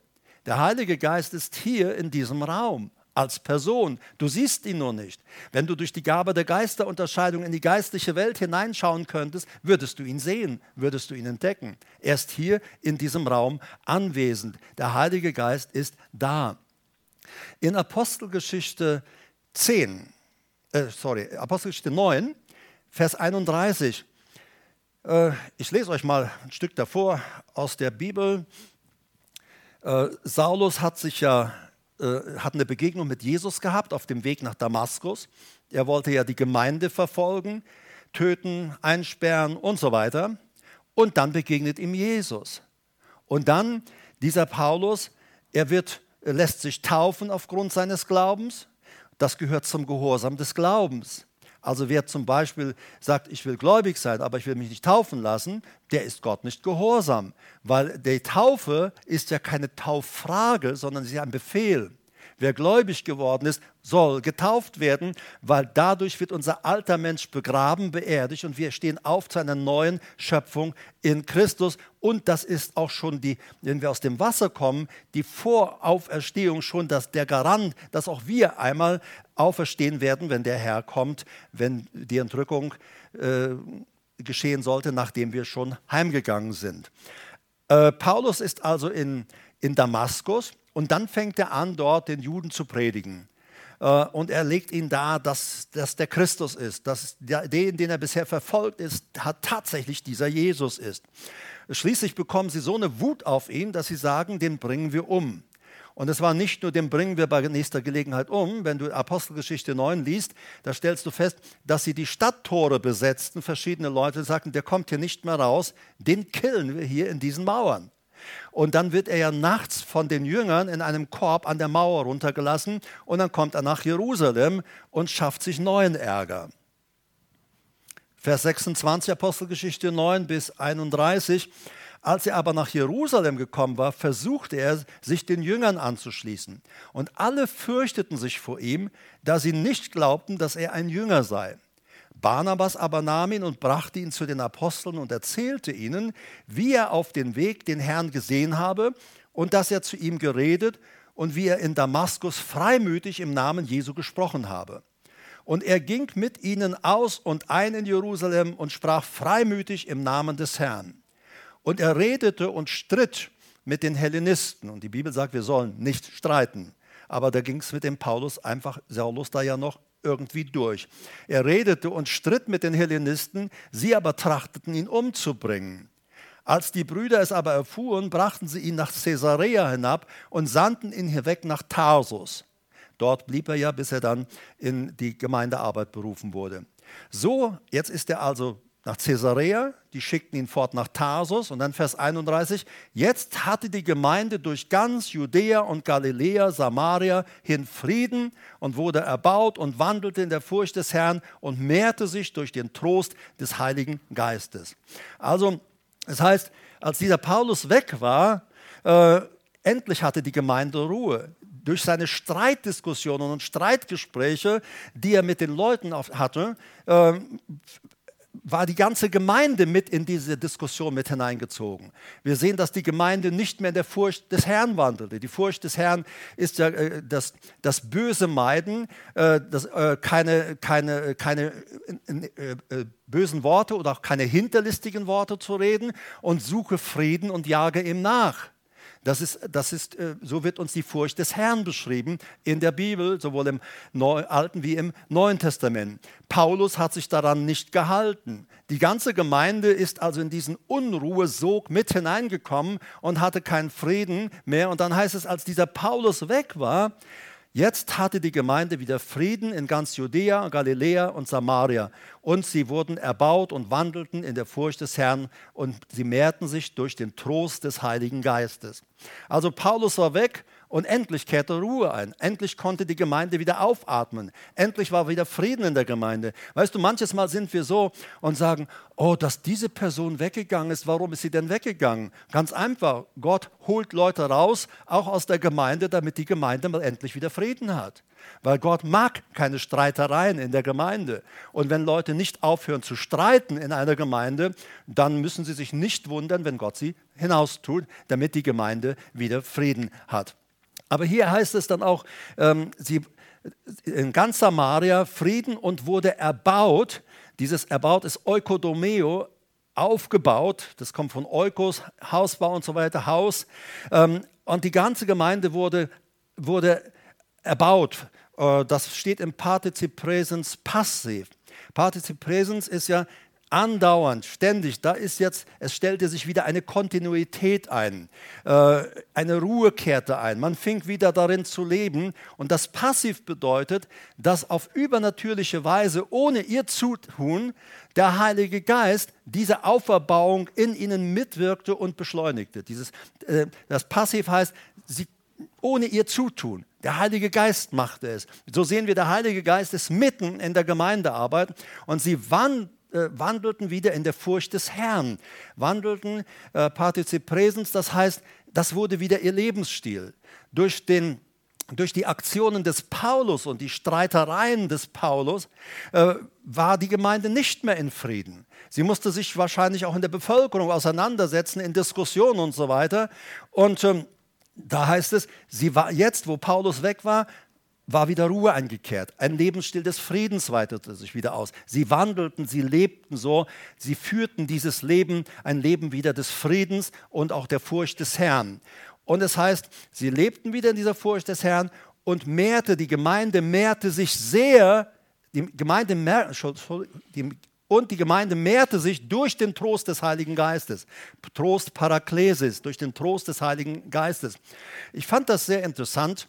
Der Heilige Geist ist hier in diesem Raum als Person. Du siehst ihn nur nicht. Wenn du durch die Gabe der Geisterunterscheidung in die geistliche Welt hineinschauen könntest, würdest du ihn sehen, würdest du ihn entdecken. Er ist hier in diesem Raum anwesend. Der Heilige Geist ist da. In Apostelgeschichte 10, äh, sorry, Apostelgeschichte 9, Vers 31, äh, ich lese euch mal ein Stück davor aus der Bibel. Äh, Saulus hat sich ja äh, hat eine Begegnung mit Jesus gehabt auf dem Weg nach Damaskus. Er wollte ja die Gemeinde verfolgen, töten, einsperren und so weiter. Und dann begegnet ihm Jesus. Und dann dieser Paulus, er wird, lässt sich taufen aufgrund seines Glaubens. Das gehört zum Gehorsam des Glaubens. Also wer zum Beispiel sagt, ich will gläubig sein, aber ich will mich nicht taufen lassen, der ist Gott nicht gehorsam, weil die Taufe ist ja keine Tauffrage, sondern sie ist ein Befehl. Wer gläubig geworden ist, soll getauft werden, weil dadurch wird unser alter Mensch begraben, beerdigt und wir stehen auf zu einer neuen Schöpfung in Christus. Und das ist auch schon die, wenn wir aus dem Wasser kommen, die Vorauferstehung schon dass der Garant, dass auch wir einmal auferstehen werden, wenn der Herr kommt, wenn die Entrückung äh, geschehen sollte, nachdem wir schon heimgegangen sind. Äh, Paulus ist also in, in Damaskus und dann fängt er an, dort den Juden zu predigen. Äh, und er legt ihnen dar, dass das der Christus ist, dass der, den, er bisher verfolgt ist, hat tatsächlich dieser Jesus ist. Schließlich bekommen sie so eine Wut auf ihn, dass sie sagen, den bringen wir um. Und es war nicht nur, den bringen wir bei nächster Gelegenheit um. Wenn du Apostelgeschichte 9 liest, da stellst du fest, dass sie die Stadttore besetzten. Verschiedene Leute sagten, der kommt hier nicht mehr raus, den killen wir hier in diesen Mauern. Und dann wird er ja nachts von den Jüngern in einem Korb an der Mauer runtergelassen und dann kommt er nach Jerusalem und schafft sich neuen Ärger. Vers 26 Apostelgeschichte 9 bis 31. Als er aber nach Jerusalem gekommen war, versuchte er, sich den Jüngern anzuschließen. Und alle fürchteten sich vor ihm, da sie nicht glaubten, dass er ein Jünger sei. Barnabas aber nahm ihn und brachte ihn zu den Aposteln und erzählte ihnen, wie er auf dem Weg den Herrn gesehen habe und dass er zu ihm geredet und wie er in Damaskus freimütig im Namen Jesu gesprochen habe. Und er ging mit ihnen aus und ein in Jerusalem und sprach freimütig im Namen des Herrn. Und er redete und stritt mit den Hellenisten. Und die Bibel sagt, wir sollen nicht streiten. Aber da ging es mit dem Paulus einfach, Saulus da ja noch irgendwie durch. Er redete und stritt mit den Hellenisten, sie aber trachteten ihn umzubringen. Als die Brüder es aber erfuhren, brachten sie ihn nach Caesarea hinab und sandten ihn hinweg nach Tarsus. Dort blieb er ja, bis er dann in die Gemeindearbeit berufen wurde. So, jetzt ist er also nach Caesarea, die schickten ihn fort nach Tarsus und dann Vers 31, jetzt hatte die Gemeinde durch ganz Judäa und Galiläa, Samaria hin Frieden und wurde erbaut und wandelte in der Furcht des Herrn und mehrte sich durch den Trost des Heiligen Geistes. Also, das heißt, als dieser Paulus weg war, äh, endlich hatte die Gemeinde Ruhe durch seine Streitdiskussionen und Streitgespräche, die er mit den Leuten hatte, äh, war die ganze Gemeinde mit in diese Diskussion mit hineingezogen. Wir sehen, dass die Gemeinde nicht mehr in der Furcht des Herrn wandelte. Die Furcht des Herrn ist ja äh, das, das Böse meiden, äh, das, äh, keine, keine, keine äh, äh, bösen Worte oder auch keine hinterlistigen Worte zu reden und suche Frieden und jage ihm nach. Das ist, das ist, äh, so wird uns die Furcht des Herrn beschrieben in der Bibel, sowohl im Neu Alten wie im Neuen Testament. Paulus hat sich daran nicht gehalten. Die ganze Gemeinde ist also in diesen Unruhesog mit hineingekommen und hatte keinen Frieden mehr. Und dann heißt es, als dieser Paulus weg war, Jetzt hatte die Gemeinde wieder Frieden in ganz Judäa, Galiläa und Samaria. Und sie wurden erbaut und wandelten in der Furcht des Herrn und sie mehrten sich durch den Trost des Heiligen Geistes. Also Paulus war weg und endlich kehrte Ruhe ein. Endlich konnte die Gemeinde wieder aufatmen. Endlich war wieder Frieden in der Gemeinde. Weißt du, manches Mal sind wir so und sagen, oh, dass diese Person weggegangen ist, warum ist sie denn weggegangen? Ganz einfach, Gott holt Leute raus, auch aus der Gemeinde, damit die Gemeinde mal endlich wieder Frieden hat. Weil Gott mag keine Streitereien in der Gemeinde. Und wenn Leute nicht aufhören zu streiten in einer Gemeinde, dann müssen sie sich nicht wundern, wenn Gott sie hinaustut, damit die Gemeinde wieder Frieden hat. Aber hier heißt es dann auch, ähm, sie, in ganz Samaria Frieden und wurde erbaut. Dieses erbaut ist Eukodomeo, aufgebaut. Das kommt von Eukos, Hausbau und so weiter, Haus. Ähm, und die ganze Gemeinde wurde, wurde erbaut. Äh, das steht im Partizip Präsens passiv. Partizip Präsens ist ja andauernd, ständig, da ist jetzt, es stellte sich wieder eine Kontinuität ein, äh, eine Ruhe kehrte ein, man fing wieder darin zu leben und das passiv bedeutet, dass auf übernatürliche Weise, ohne ihr Zutun, der Heilige Geist diese Auferbauung in ihnen mitwirkte und beschleunigte. Dieses, äh, das passiv heißt, sie, ohne ihr Zutun. Der Heilige Geist machte es. So sehen wir, der Heilige Geist ist mitten in der Gemeindearbeit und sie wann, äh, wandelten wieder in der Furcht des Herrn, wandelten äh, Partizip das heißt, das wurde wieder ihr Lebensstil. Durch, den, durch die Aktionen des Paulus und die Streitereien des Paulus äh, war die Gemeinde nicht mehr in Frieden. Sie musste sich wahrscheinlich auch in der Bevölkerung auseinandersetzen, in Diskussionen und so weiter. Und ähm, da heißt es, sie war jetzt, wo Paulus weg war, war wieder Ruhe eingekehrt. Ein Lebensstil des Friedens weitete sich wieder aus. Sie wandelten, sie lebten so, sie führten dieses Leben, ein Leben wieder des Friedens und auch der Furcht des Herrn. Und es heißt, sie lebten wieder in dieser Furcht des Herrn und mehrte, die Gemeinde mehrte sich sehr, die Gemeinde mehr, und die Gemeinde mehrte sich durch den Trost des Heiligen Geistes. Trost Paraklesis, durch den Trost des Heiligen Geistes. Ich fand das sehr interessant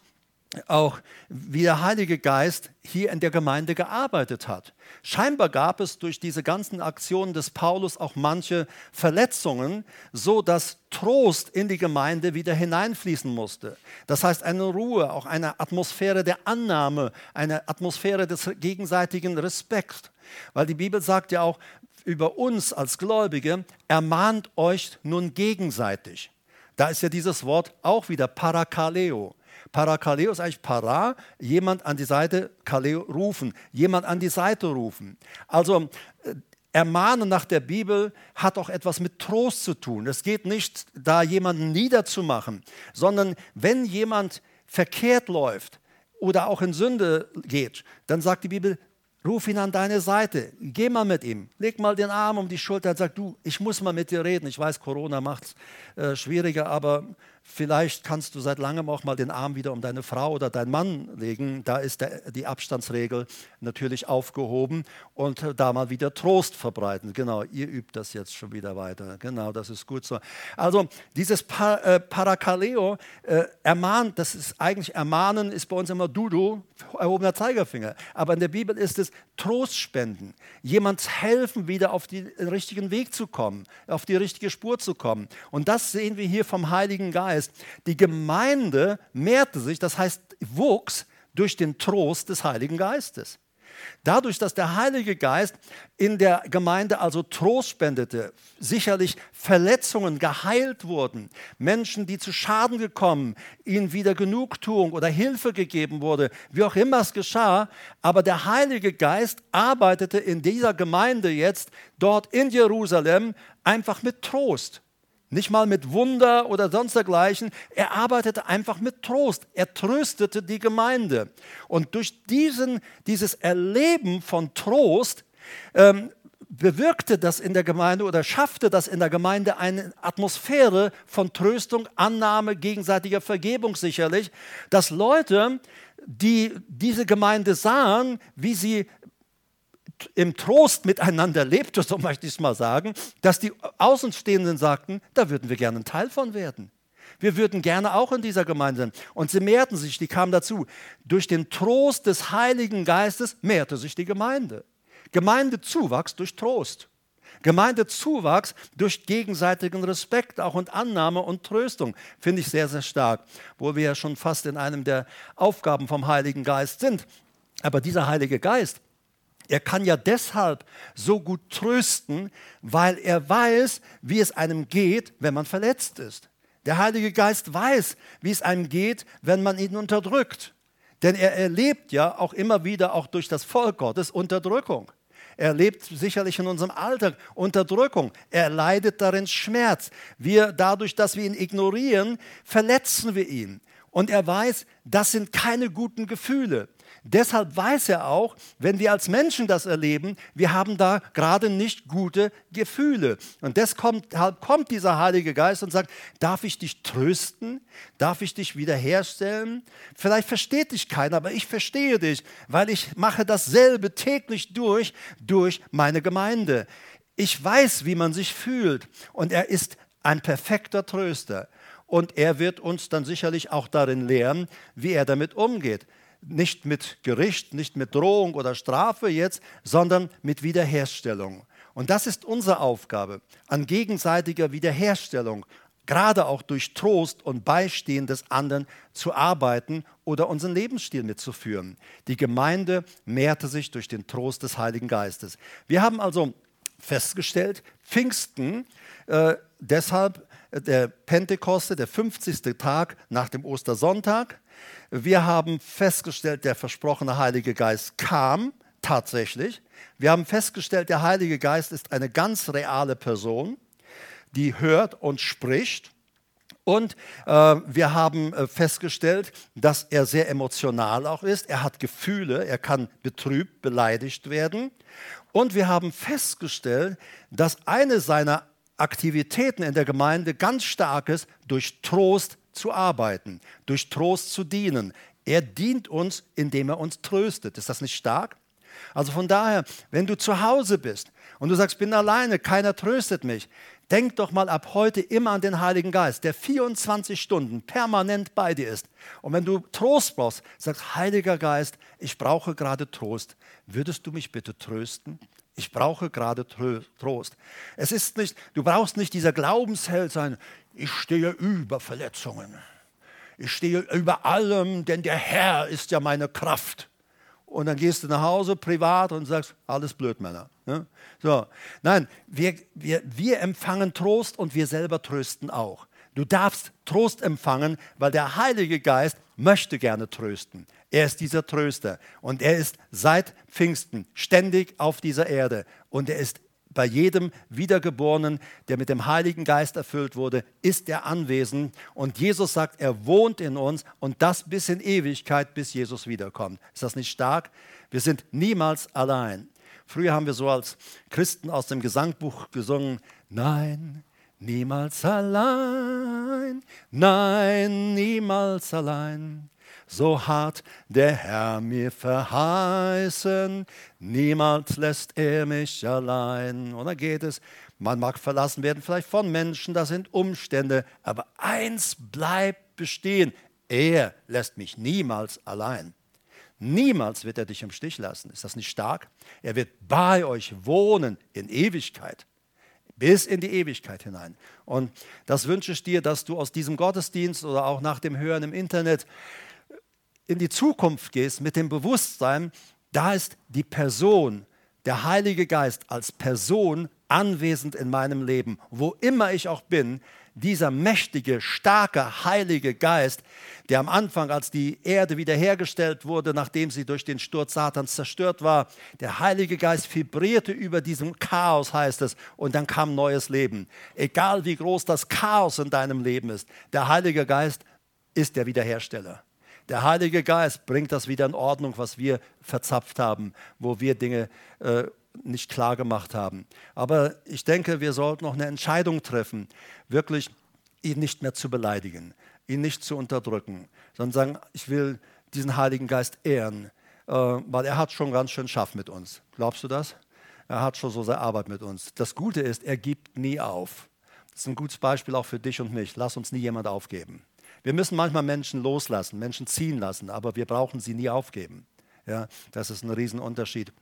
auch wie der Heilige Geist hier in der Gemeinde gearbeitet hat. Scheinbar gab es durch diese ganzen Aktionen des Paulus auch manche Verletzungen, so dass Trost in die Gemeinde wieder hineinfließen musste. Das heißt eine Ruhe, auch eine Atmosphäre der Annahme, eine Atmosphäre des gegenseitigen Respekts. Weil die Bibel sagt ja auch über uns als Gläubige, ermahnt euch nun gegenseitig. Da ist ja dieses Wort auch wieder Parakaleo. Parakaleo ist eigentlich para, jemand an die Seite, kaleo rufen, jemand an die Seite rufen. Also äh, Ermahnen nach der Bibel hat auch etwas mit Trost zu tun. Es geht nicht, da jemanden niederzumachen, sondern wenn jemand verkehrt läuft oder auch in Sünde geht, dann sagt die Bibel, ruf ihn an deine Seite, geh mal mit ihm, leg mal den Arm um die Schulter und sag, du, ich muss mal mit dir reden. Ich weiß, Corona macht es äh, schwieriger, aber Vielleicht kannst du seit langem auch mal den Arm wieder um deine Frau oder deinen Mann legen. Da ist der, die Abstandsregel natürlich aufgehoben und da mal wieder Trost verbreiten. Genau, ihr übt das jetzt schon wieder weiter. Genau, das ist gut so. Also dieses pa äh, Parakaleo, äh, ermahnt, das ist eigentlich ermahnen, ist bei uns immer Dudu, erhobener Zeigerfinger. Aber in der Bibel ist es Trost spenden, jemand helfen, wieder auf den richtigen Weg zu kommen, auf die richtige Spur zu kommen. Und das sehen wir hier vom Heiligen Geist heißt, die Gemeinde mehrte sich, das heißt wuchs durch den Trost des Heiligen Geistes. Dadurch, dass der Heilige Geist in der Gemeinde also Trost spendete, sicherlich Verletzungen geheilt wurden, Menschen, die zu Schaden gekommen, ihnen wieder Genugtuung oder Hilfe gegeben wurde, wie auch immer es geschah, aber der Heilige Geist arbeitete in dieser Gemeinde jetzt dort in Jerusalem einfach mit Trost. Nicht mal mit Wunder oder sonst dergleichen. Er arbeitete einfach mit Trost. Er tröstete die Gemeinde. Und durch diesen, dieses Erleben von Trost ähm, bewirkte das in der Gemeinde oder schaffte das in der Gemeinde eine Atmosphäre von Tröstung, Annahme, gegenseitiger Vergebung sicherlich, dass Leute, die diese Gemeinde sahen, wie sie im Trost miteinander lebte, so möchte ich es mal sagen, dass die Außenstehenden sagten, da würden wir gerne ein Teil von werden. Wir würden gerne auch in dieser Gemeinde sein. Und sie mehrten sich, die kamen dazu. Durch den Trost des Heiligen Geistes mehrte sich die Gemeinde. Gemeindezuwachs durch Trost. Gemeindezuwachs durch gegenseitigen Respekt auch und Annahme und Tröstung. Finde ich sehr, sehr stark, wo wir ja schon fast in einem der Aufgaben vom Heiligen Geist sind. Aber dieser Heilige Geist, er kann ja deshalb so gut trösten, weil er weiß, wie es einem geht, wenn man verletzt ist. Der Heilige Geist weiß, wie es einem geht, wenn man ihn unterdrückt. Denn er erlebt ja auch immer wieder, auch durch das Volk Gottes, Unterdrückung. Er erlebt sicherlich in unserem Alltag Unterdrückung. Er leidet darin Schmerz. Wir, dadurch, dass wir ihn ignorieren, verletzen wir ihn. Und er weiß, das sind keine guten Gefühle. Deshalb weiß er auch, wenn wir als Menschen das erleben, wir haben da gerade nicht gute Gefühle. Und deshalb kommt, dieser Heilige Geist und sagt, darf ich dich trösten? Darf ich dich wiederherstellen? Vielleicht versteht dich keiner, aber ich verstehe dich, weil ich mache dasselbe täglich durch, durch meine Gemeinde. Ich weiß, wie man sich fühlt und er ist ein perfekter Tröster. Und er wird uns dann sicherlich auch darin lehren, wie er damit umgeht nicht mit Gericht, nicht mit Drohung oder Strafe jetzt, sondern mit Wiederherstellung. Und das ist unsere Aufgabe, an gegenseitiger Wiederherstellung, gerade auch durch Trost und Beistehen des anderen zu arbeiten oder unseren Lebensstil mitzuführen. Die Gemeinde mehrte sich durch den Trost des Heiligen Geistes. Wir haben also festgestellt, Pfingsten, äh, deshalb der Pentekoste, der 50. Tag nach dem Ostersonntag, wir haben festgestellt, der versprochene Heilige Geist kam tatsächlich. Wir haben festgestellt, der Heilige Geist ist eine ganz reale Person, die hört und spricht. Und äh, wir haben äh, festgestellt, dass er sehr emotional auch ist. Er hat Gefühle, er kann betrübt, beleidigt werden. Und wir haben festgestellt, dass eine seiner Aktivitäten in der Gemeinde ganz stark ist, durch Trost zu arbeiten, durch Trost zu dienen. Er dient uns, indem er uns tröstet. Ist das nicht stark? Also von daher, wenn du zu Hause bist und du sagst, bin alleine, keiner tröstet mich, denk doch mal ab heute immer an den Heiligen Geist, der 24 Stunden permanent bei dir ist. Und wenn du Trost brauchst, sagst, Heiliger Geist, ich brauche gerade Trost. Würdest du mich bitte trösten? Ich brauche gerade Trost. Es ist nicht, du brauchst nicht dieser Glaubensheld sein, ich stehe über Verletzungen. Ich stehe über allem, denn der Herr ist ja meine Kraft. Und dann gehst du nach Hause privat und sagst, alles blöd, Männer. Ne? So. Nein, wir, wir, wir empfangen Trost und wir selber trösten auch. Du darfst Trost empfangen, weil der Heilige Geist möchte gerne trösten. Er ist dieser Tröster und er ist seit Pfingsten ständig auf dieser Erde und er ist bei jedem Wiedergeborenen, der mit dem Heiligen Geist erfüllt wurde, ist er anwesend. Und Jesus sagt, er wohnt in uns und das bis in Ewigkeit, bis Jesus wiederkommt. Ist das nicht stark? Wir sind niemals allein. Früher haben wir so als Christen aus dem Gesangbuch gesungen, nein, niemals allein, nein, niemals allein so hart der Herr mir verheißen, niemals lässt er mich allein. Und dann geht es, man mag verlassen werden, vielleicht von Menschen, das sind Umstände, aber eins bleibt bestehen, er lässt mich niemals allein. Niemals wird er dich im Stich lassen. Ist das nicht stark? Er wird bei euch wohnen in Ewigkeit bis in die Ewigkeit hinein. Und das wünsche ich dir, dass du aus diesem Gottesdienst oder auch nach dem Hören im Internet in die Zukunft gehst mit dem Bewusstsein, da ist die Person, der Heilige Geist als Person anwesend in meinem Leben, wo immer ich auch bin, dieser mächtige, starke, heilige Geist, der am Anfang, als die Erde wiederhergestellt wurde, nachdem sie durch den Sturz Satans zerstört war, der Heilige Geist vibrierte über diesem Chaos, heißt es, und dann kam neues Leben. Egal wie groß das Chaos in deinem Leben ist, der Heilige Geist ist der Wiederhersteller. Der Heilige Geist bringt das wieder in Ordnung, was wir verzapft haben, wo wir Dinge äh, nicht klar gemacht haben. Aber ich denke, wir sollten noch eine Entscheidung treffen, wirklich ihn nicht mehr zu beleidigen, ihn nicht zu unterdrücken, sondern sagen, ich will diesen Heiligen Geist ehren, äh, weil er hat schon ganz schön Schaff mit uns. Glaubst du das? Er hat schon so seine Arbeit mit uns. Das Gute ist, er gibt nie auf. Das ist ein gutes Beispiel auch für dich und mich. Lass uns nie jemand aufgeben. Wir müssen manchmal Menschen loslassen, Menschen ziehen lassen, aber wir brauchen sie nie aufgeben. Ja, das ist ein Riesenunterschied.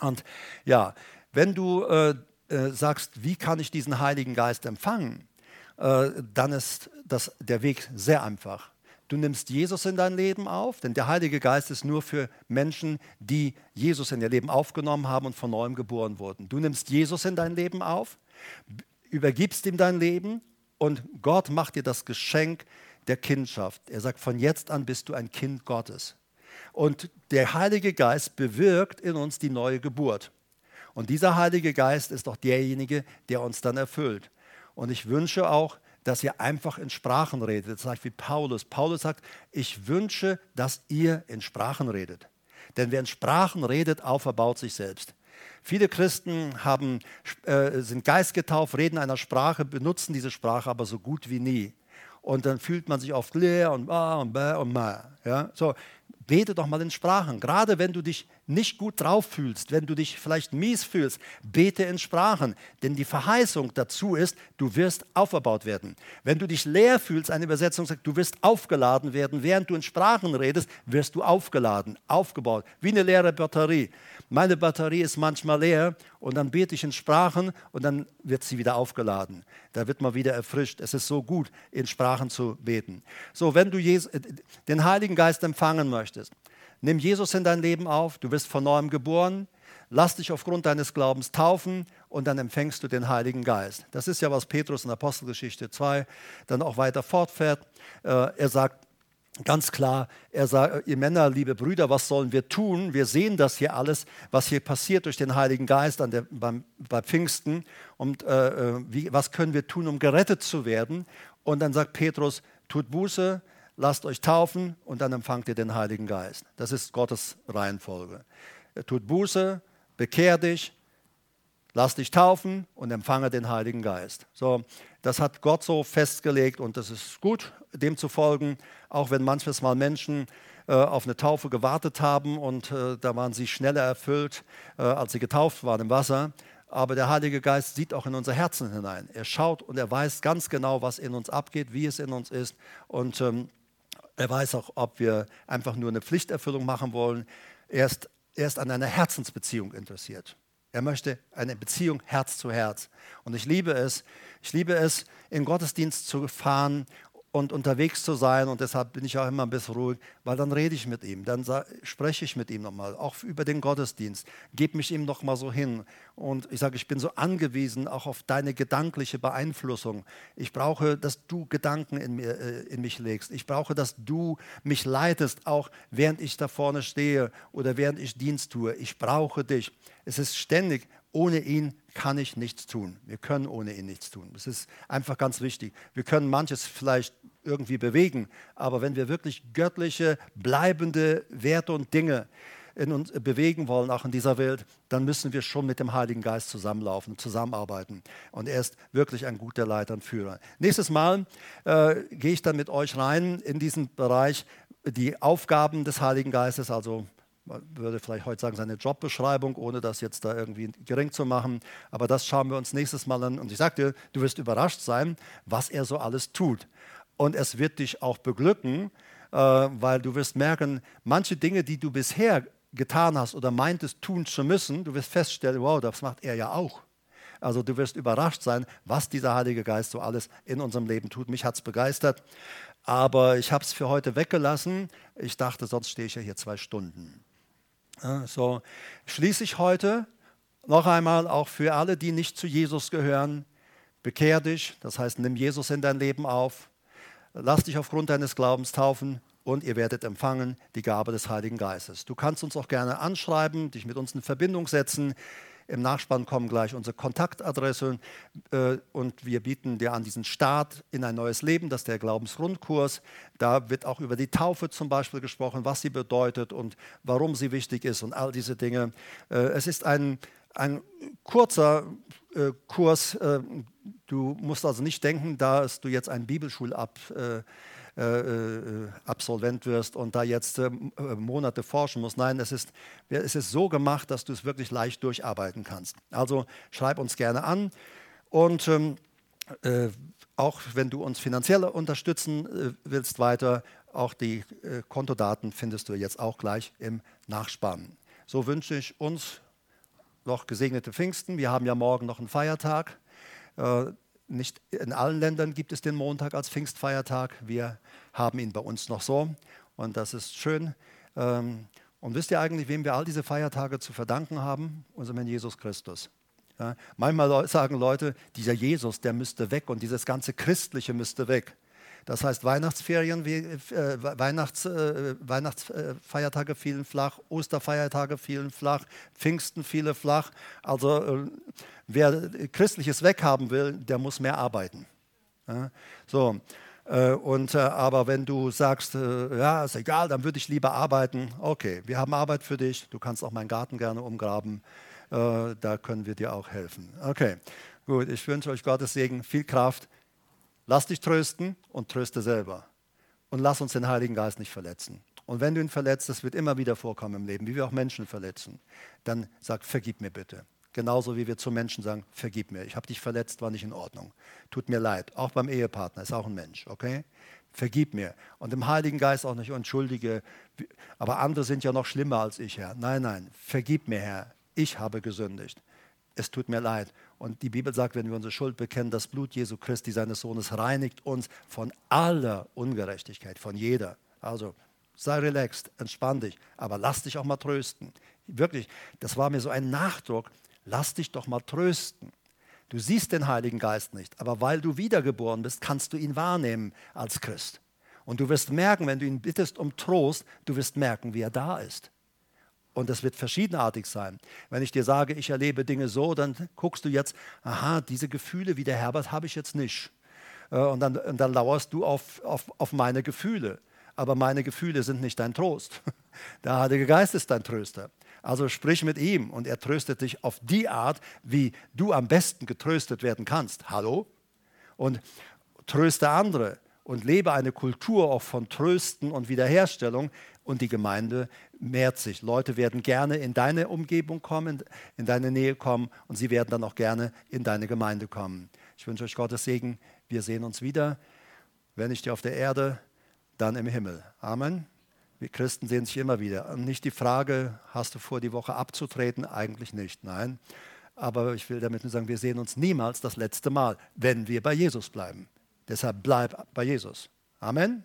Und ja, wenn du äh, äh, sagst, wie kann ich diesen Heiligen Geist empfangen, äh, dann ist das, der Weg sehr einfach. Du nimmst Jesus in dein Leben auf, denn der Heilige Geist ist nur für Menschen, die Jesus in ihr Leben aufgenommen haben und von neuem geboren wurden. Du nimmst Jesus in dein Leben auf, übergibst ihm dein Leben und Gott macht dir das Geschenk der Kindschaft. Er sagt, von jetzt an bist du ein Kind Gottes. Und der Heilige Geist bewirkt in uns die neue Geburt. Und dieser Heilige Geist ist auch derjenige, der uns dann erfüllt. Und ich wünsche auch, dass ihr einfach in Sprachen redet. Das sagt wie Paulus. Paulus sagt, ich wünsche, dass ihr in Sprachen redet. Denn wer in Sprachen redet, auferbaut sich selbst. Viele Christen haben, äh, sind geistgetauft, reden einer Sprache, benutzen diese Sprache aber so gut wie nie. Und dann fühlt man sich oft leer und ah und bäh und ma. Ja? So, bete doch mal in Sprachen. Gerade wenn du dich nicht gut drauf fühlst, wenn du dich vielleicht mies fühlst, bete in Sprachen. Denn die Verheißung dazu ist, du wirst auferbaut werden. Wenn du dich leer fühlst, eine Übersetzung sagt, du wirst aufgeladen werden. Während du in Sprachen redest, wirst du aufgeladen, aufgebaut, wie eine leere Batterie. Meine Batterie ist manchmal leer und dann bete ich in Sprachen und dann wird sie wieder aufgeladen. Da wird man wieder erfrischt. Es ist so gut, in Sprachen zu beten. So, wenn du äh, den Heiligen Geist empfangen möchtest, nimm Jesus in dein Leben auf. Du wirst von neuem geboren. Lass dich aufgrund deines Glaubens taufen und dann empfängst du den Heiligen Geist. Das ist ja, was Petrus in Apostelgeschichte 2 dann auch weiter fortfährt. Äh, er sagt, ganz klar, er sagt, ihr Männer, liebe Brüder, was sollen wir tun? Wir sehen das hier alles, was hier passiert durch den Heiligen Geist an der, beim, bei Pfingsten. Und äh, äh, wie, was können wir tun, um gerettet zu werden? Und dann sagt Petrus, tut Buße, lasst euch taufen und dann empfangt ihr den Heiligen Geist. Das ist Gottes Reihenfolge. Tut Buße, bekehr dich, lass dich taufen und empfange den Heiligen Geist. So, das hat Gott so festgelegt und das ist gut, dem zu folgen, auch wenn manches Mal Menschen äh, auf eine Taufe gewartet haben und äh, da waren sie schneller erfüllt, äh, als sie getauft waren im Wasser. Aber der Heilige Geist sieht auch in unser Herzen hinein. Er schaut und er weiß ganz genau, was in uns abgeht, wie es in uns ist. Und ähm, er weiß auch, ob wir einfach nur eine Pflichterfüllung machen wollen. Er ist, er ist an einer Herzensbeziehung interessiert. Er möchte eine Beziehung Herz zu Herz. Und ich liebe es, ich liebe es, in Gottesdienst zu fahren und unterwegs zu sein. Und deshalb bin ich auch immer ein bisschen ruhig, weil dann rede ich mit ihm, dann spreche ich mit ihm nochmal, auch über den Gottesdienst, gebe mich ihm nochmal so hin. Und ich sage, ich bin so angewiesen auch auf deine gedankliche Beeinflussung. Ich brauche, dass du Gedanken in, mir, äh, in mich legst. Ich brauche, dass du mich leitest, auch während ich da vorne stehe oder während ich Dienst tue. Ich brauche dich. Es ist ständig, ohne ihn kann ich nichts tun. Wir können ohne ihn nichts tun. Das ist einfach ganz wichtig. Wir können manches vielleicht irgendwie bewegen, aber wenn wir wirklich göttliche, bleibende Werte und Dinge in uns bewegen wollen, auch in dieser Welt, dann müssen wir schon mit dem Heiligen Geist zusammenlaufen, zusammenarbeiten. Und er ist wirklich ein guter Leiter und Führer. Nächstes Mal äh, gehe ich dann mit euch rein in diesen Bereich, die Aufgaben des Heiligen Geistes, also man würde vielleicht heute sagen, seine Jobbeschreibung, ohne das jetzt da irgendwie gering zu machen. Aber das schauen wir uns nächstes Mal an. Und ich sagte, du wirst überrascht sein, was er so alles tut. Und es wird dich auch beglücken, äh, weil du wirst merken, manche Dinge, die du bisher getan hast oder meintest tun zu müssen, du wirst feststellen, wow, das macht er ja auch. Also du wirst überrascht sein, was dieser Heilige Geist so alles in unserem Leben tut. Mich hat es begeistert, aber ich habe es für heute weggelassen. Ich dachte, sonst stehe ich ja hier zwei Stunden. So schließe ich heute noch einmal auch für alle, die nicht zu Jesus gehören. Bekehr dich, das heißt, nimm Jesus in dein Leben auf. Lass dich aufgrund deines Glaubens taufen und ihr werdet empfangen die Gabe des Heiligen Geistes. Du kannst uns auch gerne anschreiben, dich mit uns in Verbindung setzen. Im Nachspann kommen gleich unsere Kontaktadresse äh, und wir bieten dir an diesen Start in ein neues Leben, das ist der Glaubensrundkurs. Da wird auch über die Taufe zum Beispiel gesprochen, was sie bedeutet und warum sie wichtig ist und all diese Dinge. Äh, es ist ein, ein kurzer äh, Kurs. Äh, du musst also nicht denken, dass du jetzt einen Bibelschulab äh, äh, äh, Absolvent wirst und da jetzt äh, Monate forschen musst. Nein, es ist, es ist so gemacht, dass du es wirklich leicht durcharbeiten kannst. Also schreib uns gerne an und ähm, äh, auch wenn du uns finanziell unterstützen äh, willst weiter, auch die äh, Kontodaten findest du jetzt auch gleich im Nachspann. So wünsche ich uns noch gesegnete Pfingsten. Wir haben ja morgen noch einen Feiertag. Nicht in allen Ländern gibt es den Montag als Pfingstfeiertag. Wir haben ihn bei uns noch so und das ist schön. Ähm, und wisst ihr eigentlich, wem wir all diese Feiertage zu verdanken haben? Unserem Herrn Jesus Christus. Ja, manchmal sagen Leute, dieser Jesus, der müsste weg und dieses ganze Christliche müsste weg. Das heißt, Weihnachtsferien, äh, Weihnachts, äh, Weihnachtsfeiertage fielen flach, Osterfeiertage fielen flach, Pfingsten fielen flach. Also äh, wer Christliches weghaben will, der muss mehr arbeiten. So. Und, aber wenn du sagst, ja, ist egal, dann würde ich lieber arbeiten. Okay, wir haben Arbeit für dich. Du kannst auch meinen Garten gerne umgraben. Da können wir dir auch helfen. Okay, gut. Ich wünsche euch Gottes Segen, viel Kraft. Lass dich trösten und tröste selber. Und lass uns den Heiligen Geist nicht verletzen. Und wenn du ihn verletzt, das wird immer wieder vorkommen im Leben, wie wir auch Menschen verletzen, dann sag, vergib mir bitte. Genauso wie wir zu Menschen sagen, vergib mir, ich habe dich verletzt, war nicht in Ordnung. Tut mir leid. Auch beim Ehepartner ist auch ein Mensch, okay? Vergib mir. Und im Heiligen Geist auch nicht entschuldige, aber andere sind ja noch schlimmer als ich, Herr. Nein, nein, vergib mir, Herr. Ich habe gesündigt. Es tut mir leid. Und die Bibel sagt, wenn wir unsere Schuld bekennen, das Blut Jesu Christi, seines Sohnes, reinigt uns von aller Ungerechtigkeit, von jeder. Also sei relaxed, entspann dich, aber lass dich auch mal trösten. Wirklich, das war mir so ein Nachdruck. Lass dich doch mal trösten. Du siehst den Heiligen Geist nicht, aber weil du wiedergeboren bist, kannst du ihn wahrnehmen als Christ. Und du wirst merken, wenn du ihn bittest um Trost, du wirst merken, wie er da ist. Und das wird verschiedenartig sein. Wenn ich dir sage, ich erlebe Dinge so, dann guckst du jetzt, aha, diese Gefühle wie der Herbert habe ich jetzt nicht. Äh, und dann, und dann lauerst du auf, auf, auf meine Gefühle. Aber meine Gefühle sind nicht dein Trost. Der Heilige Geist ist dein Tröster. Also sprich mit ihm und er tröstet dich auf die Art, wie du am besten getröstet werden kannst. Hallo? Und tröste andere und lebe eine Kultur auch von Trösten und Wiederherstellung und die Gemeinde mehrt sich. Leute werden gerne in deine Umgebung kommen, in deine Nähe kommen und sie werden dann auch gerne in deine Gemeinde kommen. Ich wünsche euch Gottes Segen. Wir sehen uns wieder. Wenn nicht auf der Erde, dann im Himmel. Amen. Wir Christen sehen sich immer wieder. Und nicht die Frage, hast du vor, die Woche abzutreten? Eigentlich nicht, nein. Aber ich will damit nur sagen, wir sehen uns niemals das letzte Mal, wenn wir bei Jesus bleiben. Deshalb bleib bei Jesus. Amen.